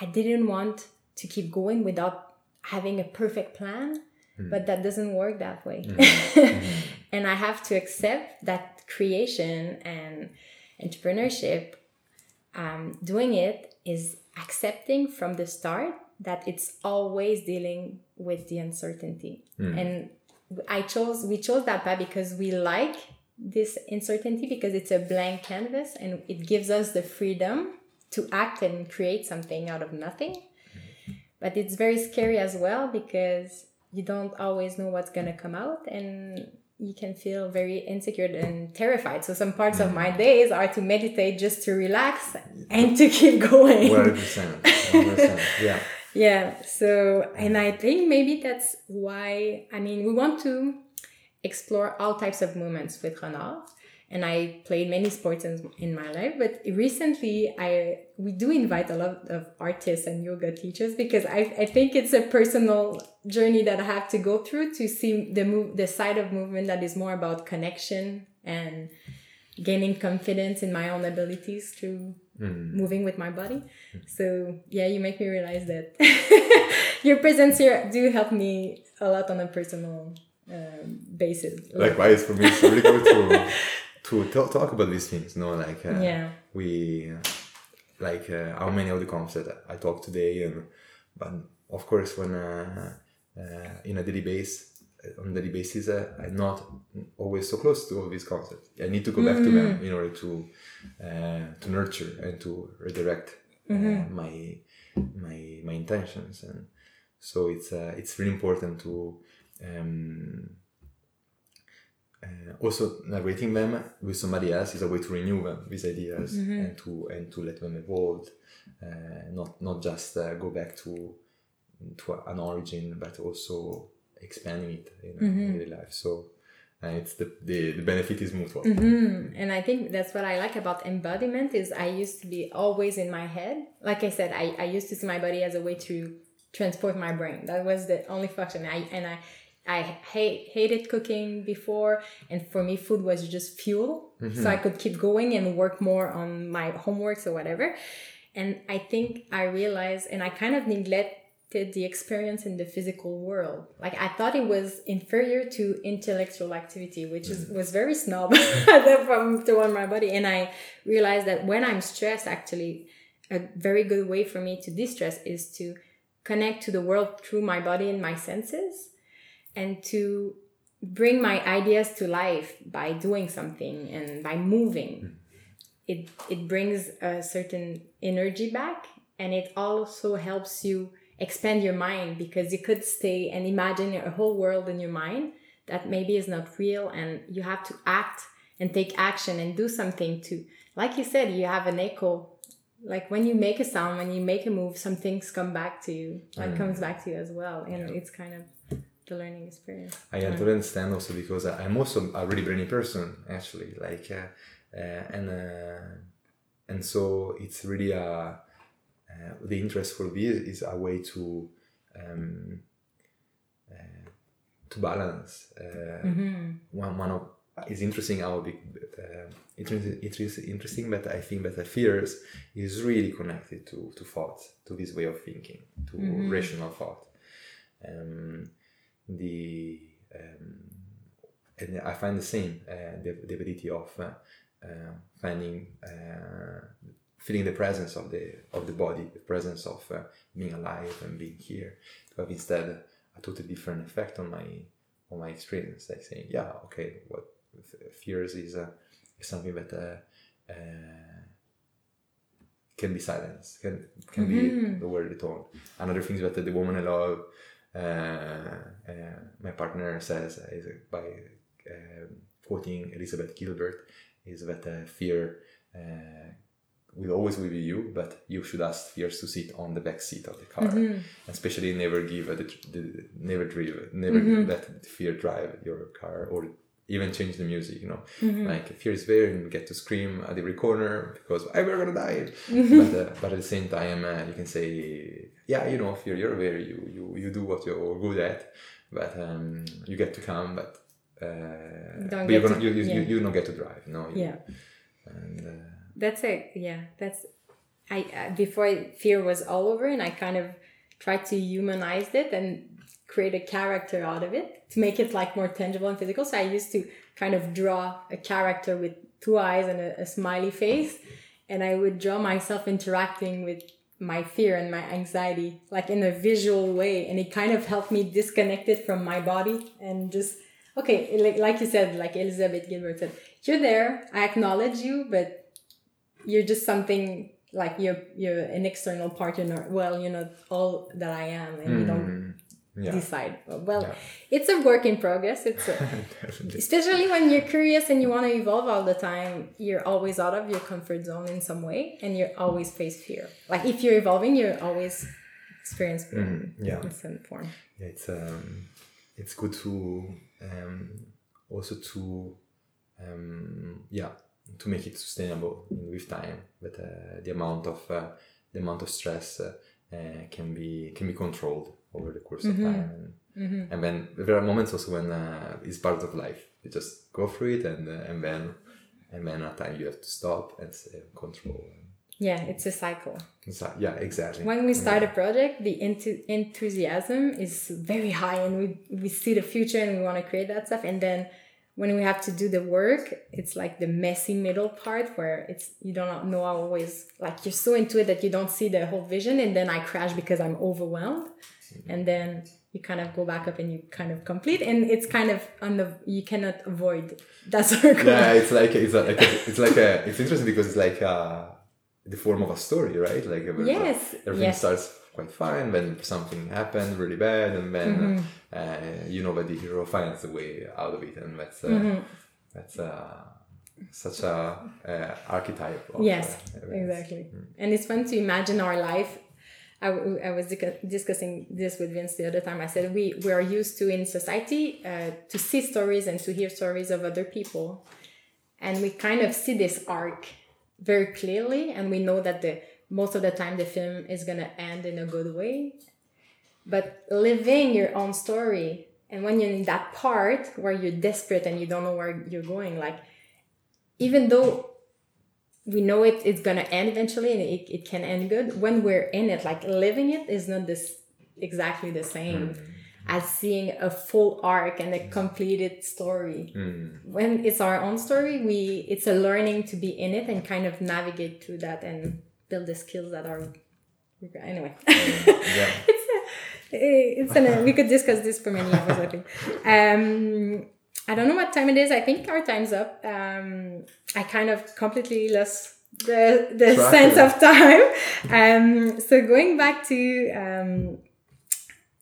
i didn't want to keep going without having a perfect plan mm. but that doesn't work that way mm. (laughs) and i have to accept that creation and entrepreneurship um, doing it is accepting from the start that it's always dealing with the uncertainty mm. and i chose we chose that path because we like this uncertainty because it's a blank canvas and it gives us the freedom to act and create something out of nothing. But it's very scary as well because you don't always know what's going to come out and you can feel very insecure and terrified. So some parts of my days are to meditate just to relax and to keep (laughs) going. 100%. 100%. Yeah. yeah. So, and I think maybe that's why, I mean, we want to explore all types of movements with Renard. And I played many sports in, in my life, but recently I we do invite a lot of artists and yoga teachers because I, I think it's a personal journey that I have to go through to see the move the side of movement that is more about connection and gaining confidence in my own abilities through mm. moving with my body. So yeah, you make me realize that (laughs) your presence here do help me a lot on a personal basis. Likewise, for me, it's really good to (laughs) to talk, talk about these things. You know, like uh, yeah, we like uh, how many of the concepts I talk today, and but of course when uh, uh in a daily base on a daily basis, uh, I'm not always so close to all these concepts. I need to go back mm-hmm. to them mm. in order to uh, to nurture and to redirect mm-hmm. my my my intentions, and so it's it's really important to um, uh, also narrating them with somebody else is a way to renew them these ideas mm-hmm. and to and to let them evolve uh, not not just uh, go back to to an origin but also expanding it in mm-hmm. daily life so uh, it's the, the the benefit is mutual mm-hmm. and i think that's what i like about embodiment is i used to be always in my head like i said i, I used to see my body as a way to transport my brain that was the only function I, and i I hate, hated cooking before, and for me, food was just fuel. Mm-hmm. So I could keep going and work more on my homeworks or whatever. And I think I realized, and I kind of neglected the experience in the physical world. Like I thought it was inferior to intellectual activity, which is, was very snob (laughs) from toward my body. And I realized that when I'm stressed, actually, a very good way for me to distress is to connect to the world through my body and my senses and to bring my ideas to life by doing something and by moving hmm. it it brings a certain energy back and it also helps you expand your mind because you could stay and imagine a whole world in your mind that maybe is not real and you have to act and take action and do something to like you said you have an echo like when you make a sound when you make a move some things come back to you like mm. comes back to you as well and it's kind of the learning experience. I yeah. totally understand also because I'm also a really brainy person actually, like, uh, uh, and uh, and so it's really a uh, the interest for me is a way to um, uh, to balance. Uh, mm-hmm. One one of is interesting how big uh, it is interesting but i think that the fears is really connected to to thought to this way of thinking to mm-hmm. rational thought um, the um, and I find the same uh, the, the ability of uh, uh, finding uh, feeling the presence of the of the body, the presence of uh, being alive and being here. To have instead a totally different effect on my on my experience. Like saying, yeah, okay, what fears is uh, something that uh, uh, can be silenced, can can Mm-hmm. be lowered the tone. Another thing is that the woman I love, my partner says uh, is uh, by um quoting Elizabeth Gilbert, is that uh, fear uh, will always be with you, but you should ask fears to sit on the back seat of the car, Mm-hmm. especially never give uh, the, the never drive, never Mm-hmm. let fear drive your car or even change the music. You know, Mm-hmm. like fear is there and you get to scream at every corner because I'm gonna die. Mm-hmm. But uh, but at the same time, uh, you can say, yeah, you know, fear, you're there, you you you do what you're good at, but um, you get to come, but. Uh, Don't but you're gonna, to- you, you, you, yeah. you don't get to drive, no. you- Yeah. And uh, That's it. Yeah, that's. I uh, before fear was all over, and I kind of tried to humanize it and create a character out of it to make it like more tangible and physical. So I used to kind of draw a character with two eyes and a, a smiley face, and I would draw myself interacting with my fear and my anxiety like in a visual way and it kind of helped me disconnect it from my body and just okay like, like you said like elizabeth gilbert said you're there i acknowledge you but you're just something like you're you're an external part you're not well you're not all that i am and you don't mm, yeah, decide well Yeah. it's a work in progress it's a, (laughs) definitely. especially when you're curious and you want to evolve all the time you're always out of your comfort zone in some way and you're always face fear like if you're evolving you're always experience fear Mm, yeah. in some form Yeah, it's um, it's good to um, also to um, yeah to make it sustainable with time. But uh, the amount of uh, the amount of stress uh, uh, can be can be controlled over the course of time. And, and then there are moments also when uh, it's part of life. You just go through it, and uh, and then and then at time you have to stop and say, control. yeah it's a cycle So, yeah, exactly. when we start a project the enthu- enthusiasm is very high and we, we see the future and we want to create that stuff and then when we have to do the work it's like the messy middle part where it's you don't know always like you're so into it that you don't see the whole vision and then i crash because i'm overwhelmed and then you kind of go back up and you kind of complete and it's kind of on the you cannot avoid that (laughs) circle yeah, it's like it's like a, it's like a it's interesting because it's like uh the form of a story, right? Like Yes, everything yes. starts quite fine, then something happened really bad, and then Mm-hmm. uh, you know that the hero finds a way out of it, and that's uh, Mm-hmm. that's uh, such a uh, archetype. Of, Yes, uh, exactly. And it's fun to imagine our life. I, I was discussing this with Vince the other time. I said we, we are used to in society uh, to see stories and to hear stories of other people. And we kind of see this arc very clearly. And we know that the most of the time the film is going to end in a good way. But living your own story, and when you're in that part where you're desperate and you don't know where you're going, like, even though we know it it's gonna end eventually and it, it can end good. When we're in it like living it is not this exactly the same as seeing a full arc and a completed story. Mm. when it's our own story we it's a learning to be in it and kind of navigate through that and build the skills that are anyway. (laughs) Yeah. (laughs) it's a, it's an, we could discuss this for many hours i think. (laughs) Um i don't know what time it is. I think our time's up. Um i kind of completely lost the the Track sense of time. Um so going back to um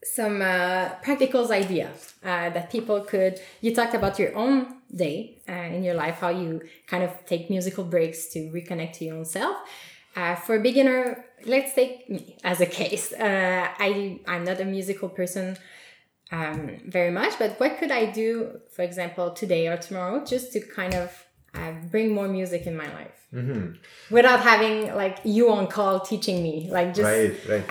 some uh, practical ideas uh, that people could you talked about your own day uh, in your life how you kind of take musical breaks to reconnect to your own self. Uh, for a beginner let's take me as a case. Uh, i i'm not a musical person um, very much but what could i do for example today or tomorrow just to kind of uh, bring more music in my life Mhm. without having like you on call teaching me like just Right, right.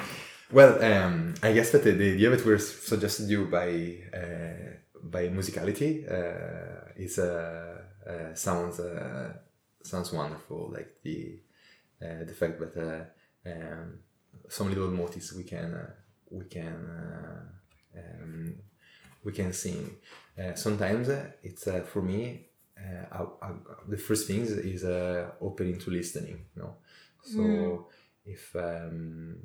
Well, um, I guess that the, the idea that we're suggested you by uh, by musicality uh, is uh, uh, sounds uh, sounds wonderful. Like the uh, the fact that uh, um, some little motifs we can uh, we can uh, um, we can sing. Uh, sometimes uh, it's uh, for me. Uh, I, I, the first thing is, uh, opening to listening. You know, so if um,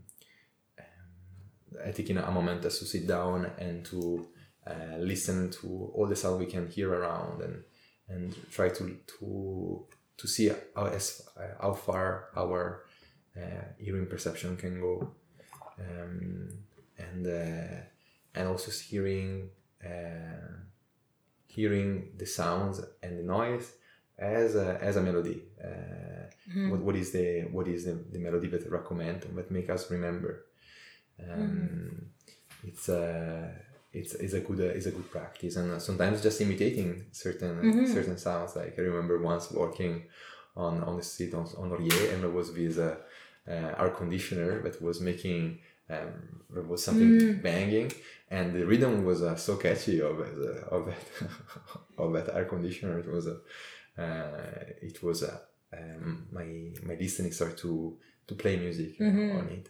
taking a moment to sit down and to uh, listen to all the sound we can hear around and and try to to to see how as how far our uh, hearing perception can go um, and uh, and also hearing uh, hearing the sounds and the noise as a, as a melody. Uh, mm-hmm. what, what is the what is the, the melody that I recommend that make us remember? Um, mm-hmm. It's a it's, it's a good uh, it's a good practice, and sometimes just imitating certain mm-hmm. certain sounds. Like I remember once walking on on the street on, on Laurier, and there was this uh, uh, air conditioner that was making um, there was something mm. banging, and the rhythm was uh, so catchy of uh, of that (laughs) of that air conditioner. It was a uh, it was a um, my my listening started to to play music mm-hmm. on it.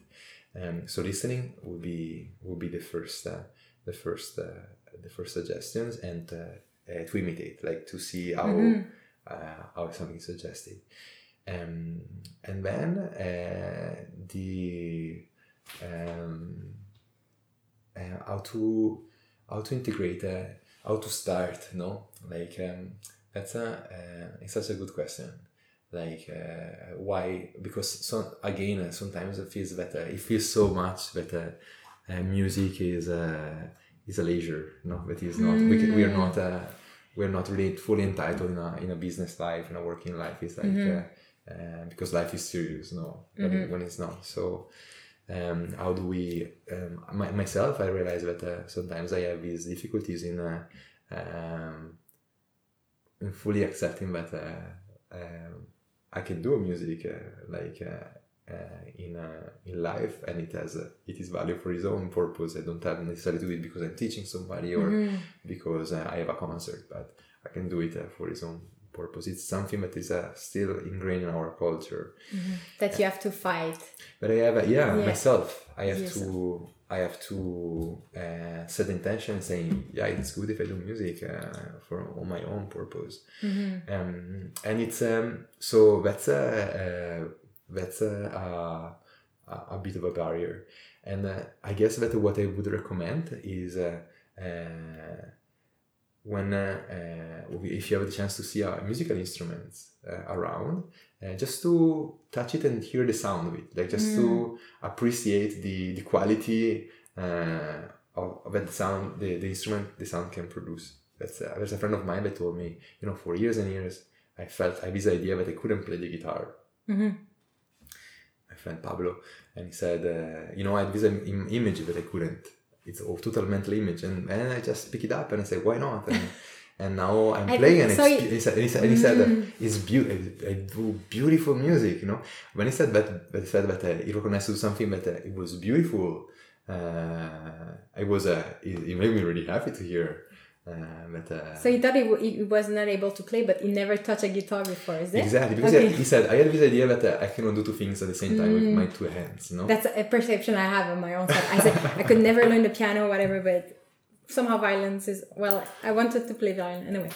Um, so listening would be would be the first uh, the first uh, the first suggestions and uh, uh, to imitate, like to see how mm-hmm. how something suggested. Um, and then the um, uh, how to how to integrate uh, how to start no like um, that's a uh, it's such a good question like uh, why because some again uh, sometimes it feels uh, it feels so much better uh, music is uh, is a leisure no but it's not mm. we, we are not uh, we're not really fully entitled in a, in a business life in a working life it's like mm-hmm. uh, uh, because life is serious no mm-hmm. when it's not so um, how do we um, my, myself i realize that uh, sometimes i have these difficulties in uh, um, in fully accepting that uh, um, i can do music uh, like uh, uh, in in life and it has it is value for its own purpose i don't have necessarily do it because i'm teaching somebody or mm-hmm. because i have a concert but i can do it for its own purpose. It's something that is uh, still ingrained in our culture. Mm-hmm. That you have to fight. But I have, yeah, yeah, myself. I have to. I have to uh, set intention saying, yeah, it's good if I do music uh, for on my own purpose, mm-hmm. um, and it's um, so that's a, a that's a, a, a, bit of a barrier, and uh, I guess that what I would recommend is uh, uh, when uh, uh, if you have the chance to see a musical instruments around, just to touch it and hear the sound of it, like just mm. to appreciate the the quality of, of that sound, the, the instrument, the sound can produce. That's uh, there's a friend of mine that told me, you know, for years and years, I felt I had this idea that I couldn't play the guitar. Mm-hmm. My friend Pablo, and he said, uh, you know, I had this image that I couldn't it's a total mental image and, and I just pick it up and I say why not and, (laughs) and now I'm playing and, so he said, and he said, and he said mm. it's beautiful I do beautiful music you know when he said that, he said that uh, he recognized something that uh, it was beautiful uh, I was uh, it, it made me really happy to hear but, uh, so he thought he, w- he was not able to play, but he never touched a guitar before, is it? Exactly, because okay. he, said I had this idea that uh, I cannot do two things at the same time mm. with my two hands. You know, that's a perception I have on my own side. I said I could never learn the piano, or whatever, but somehow violence is well. I wanted to play violin anyway.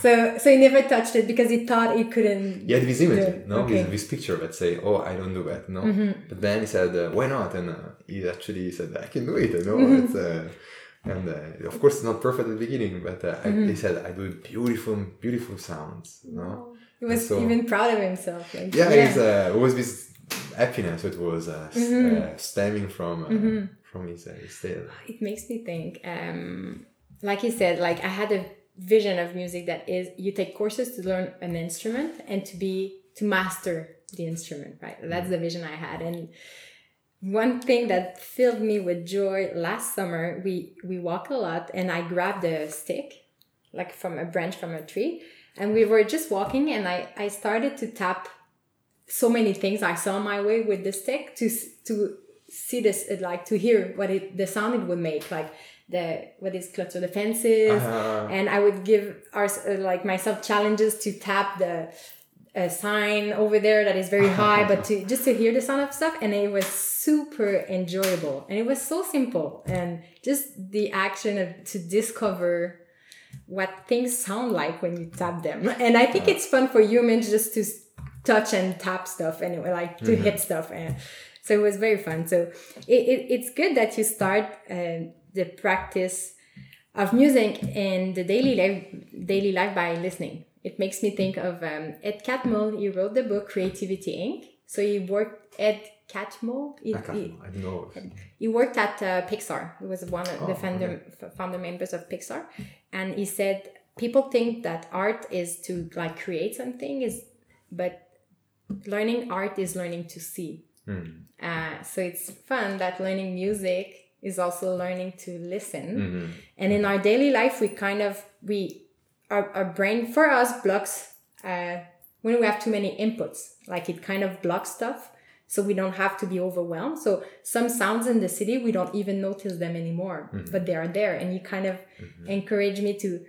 So, so he never touched it because he thought he couldn't. He had this image, no, okay. this, this picture that say, "Oh, I don't do that," no. Mm-hmm. But then he said, uh, "Why not?" And uh, he actually said, "I can do it." You know, mm-hmm. And uh, of course not perfect at the beginning but uh, mm-hmm. I, they said i do beautiful beautiful sounds you know he was so, even proud of himself like, yeah, yeah. Uh, it was this happiness it was uh, mm-hmm. Uh, stemming from uh, mm-hmm. from his, his tale it makes me think um, like he said like i had a vision of music that is you take courses to learn an instrument and to be to master the instrument right that's mm-hmm. the vision i had and one thing that filled me with joy last summer we we walk a lot and i grabbed a stick like from a branch from a tree and we were just walking and i i started to tap so many things i saw my way with the stick to to see this like to hear what it the sound it would make like the what is clutter the fences uh-huh. and i would give our like myself challenges to tap the a sign over there that is very high, but to just to hear the sound of stuff, and it was super enjoyable, and it was so simple, and just the action of to discover what things sound like when you tap them, and I think it's fun for humans just to touch and tap stuff and anyway, like to hit stuff. And so it was very fun. So it, it, it's good that you start uh, the practice of music in the daily life, daily life by listening. It makes me think of um, Ed Catmull. He wrote the book Creativity Inc. So he worked Ed Catmull. He, I, can't, I don't know. he worked at uh, Pixar. He was one of Oh, the founder, f- founder members of Pixar, and he said people think that art is to like create something is, but learning art is learning to see. Hmm. Uh, so it's fun that learning music is also learning to listen. Mhm. And in our daily life, we kind of we our, our brain for us blocks uh, when we have too many inputs. Like it kind of blocks stuff, so we don't have to be overwhelmed. So some sounds in the city we don't even notice them anymore, but they are there. And you kind of encourage me to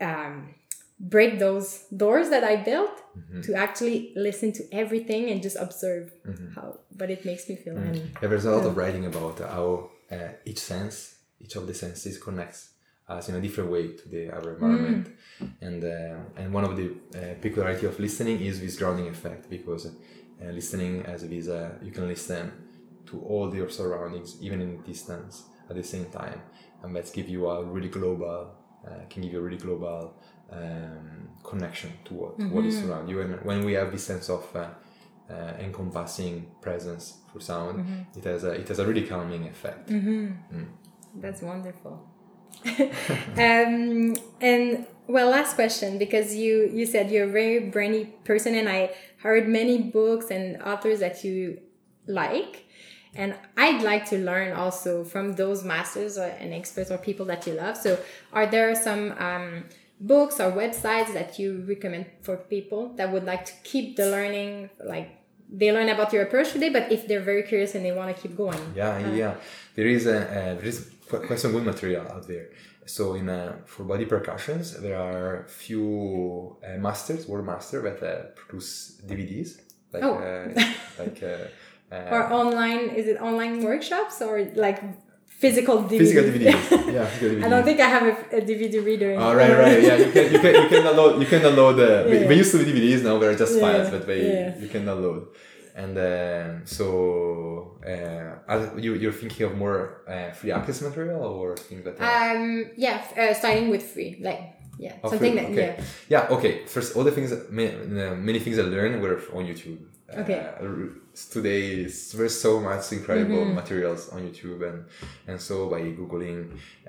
um, break those doors that I built to actually listen to everything and just observe how. But it makes me feel. and- Yeah, there's a lot of writing about how uh, each sense, each of the senses connects us in a different way to the our environment, and uh, and one of the uh, peculiarity of listening is this grounding effect because uh, listening as this uh, you can listen to all your surroundings even in distance at the same time, and that give you a really global uh, can give you a really global um, connection to what, what is around you, and when we have this sense of uh, uh, encompassing presence for sound, it has a it has a really calming effect. That's wonderful. (laughs) um, and well, last question because you you said you're a very brainy person, and I heard many books and authors that you like, and I'd like to learn also from those masters or, and experts or people that you love. So, are there some um, books or websites that you recommend for people that would like to keep the learning like? They learn about your approach today, but if they're very curious and they want to keep going, Yeah, yeah. There is a uh, there is quite some good material out there. So in uh, for body percussions, there are few uh, masters, world master that uh, produce DVDs, like Oh. uh, like uh, (laughs) uh, or online is it online workshops or like physical DVD? physical DVDs. (laughs) yeah, physical DVDs. I don't think I have a, a DVD reader. Oh, right, right. Yeah, you can you can you can download you can download the. we- (laughs) Yeah. We used to be DVDs now. They're just files, Yeah, but they yeah. you can download. And um, so, uh, are you you're thinking of more uh, free access material or things like that? Um, yeah, uh, starting with free, like yeah, Oh, something free, that okay. yeah. Yeah. Okay. First, all the things, uh, many things I learned were on YouTube. Okay. Uh, today, there's so much incredible Mm-hmm. materials on YouTube, and and so by googling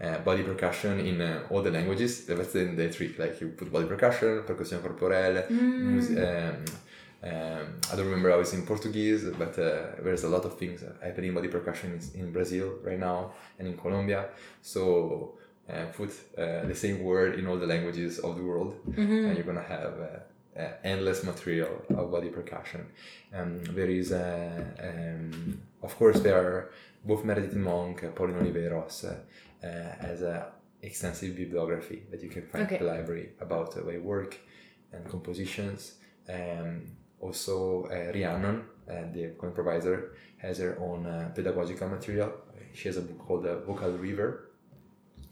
uh, body percussion in uh, all the languages, that's the, the trick. Like you put body percussion, percussion corporelle, Mm. mus- um, um, I don't remember how it's in Portuguese, but uh, there's a lot of things happening in body percussion is in Brazil right now and in Colombia. So uh, put uh, the same word in all the languages of the world, and you're gonna have uh, uh, endless material of body percussion. Um, there is, uh, um, of course, there are both Meredith Monk, uh, Pauline Oliveros, uh, uh, as a extensive bibliography that you can find Okay. in the library about uh, their work and compositions. Um, also, uh, Rhiannon, uh, the improviser, has her own uh, pedagogical material. She has a book called Vocal River.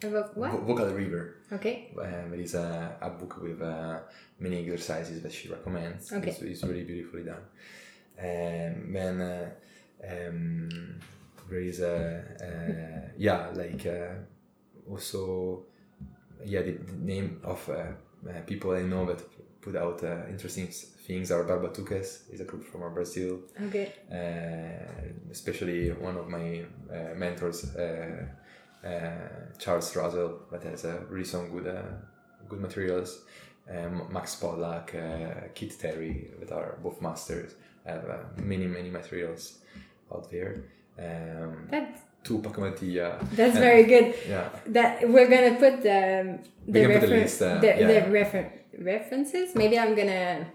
About what? Vo- Vocal River. Okay. Um, it is a, a book with uh, many exercises that she recommends. Okay. It's, it's really beautifully done. Um, then uh, um, there is a, uh, (laughs) yeah, like uh, also, yeah, the, the name of people I know that put out uh, interesting things are Barbatuques, is a group from Brazil Okay. uh, especially one of my uh, mentors, uh, uh, Charles Russell, that has uh, really some good, uh, good materials. Um, Max Pollak, uh, Keith Terry, that are both masters, have uh, many, many materials out there. Um, That's Tupac that's and- (laughs) very good. Yeah, That we're gonna put the the, the list, uh, the, yeah. the refer- references. Maybe I'm gonna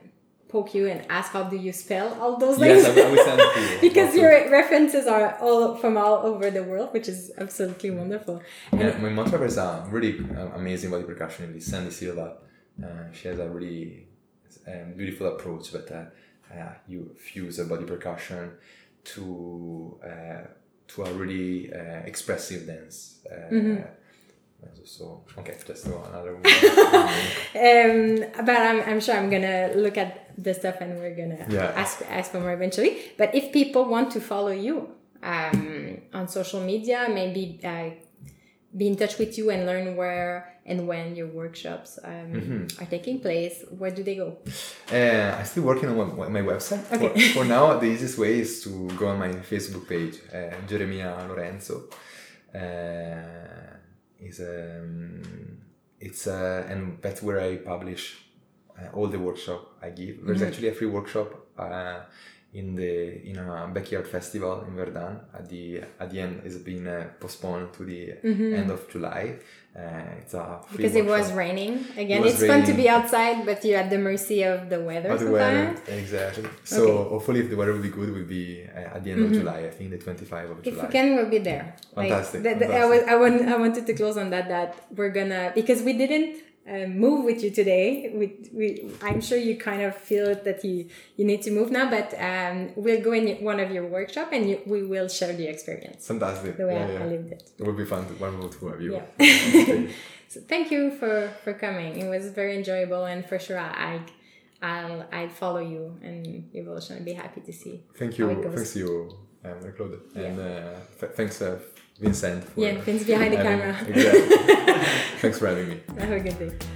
poke you and ask how do you spell all those yes, names. I, I will send it to you. (laughs) because your references are all from all over the world, which is absolutely wonderful. Yeah, my mantra is a really uh, amazing body percussionist, Sandy Silva. Uh, she has a really um, beautiful approach, but uh, uh, you fuse a body percussion to uh, to a really uh, expressive dance. So okay, just another. (laughs) um, but I'm, I'm sure I'm gonna look at the stuff and we're gonna yeah. ask ask for more eventually. But if people want to follow you um, on social media, maybe uh, be in touch with you and learn where and when your workshops um, mm-hmm. are taking place, where do they go? Uh, I'm still working on my, my website. Okay. For, for, now, the easiest way is to go on my Facebook page, uh, Geremia Lorenzo. Uh, is um, it's uh, and that's where I publish uh, all the workshop I give. There's mm-hmm. actually a free workshop uh, in the in a backyard festival in Verdun. At the at the end, it's been uh, postponed to the mm-hmm. end of July. Uh, it's a because workshop. it was raining again. It was it's raining. fun to be outside, but you're at the mercy of the weather. Of the weather, exactly. So okay. hopefully, if the weather will be good, we'll be uh, at the end mm-hmm. of July. I think the 25 of July. If we can, we'll be there. Fantastic. Like, the, the, fantastic. I was I, want, I wanted to close on that. That we're gonna because we didn't uh, move with you today. We, we, I'm sure you kind of feel that you, you need to move now, but um, we'll go in one of your workshop and you, we will share the experience. Fantastic. The way yeah, I, yeah. I lived it. It would be fun to one to have you. Yeah. (laughs) (laughs) so thank you for, for coming. It was very enjoyable and for sure I, I'll, I'll follow you and evolution and be happy to see. Thank you. Thanks you, um, Claude. And yeah. uh, th- thanks uh, Vincent. yeah, Vince behind the camera. Exactly. (laughs) Thanks for having me. Have a good day.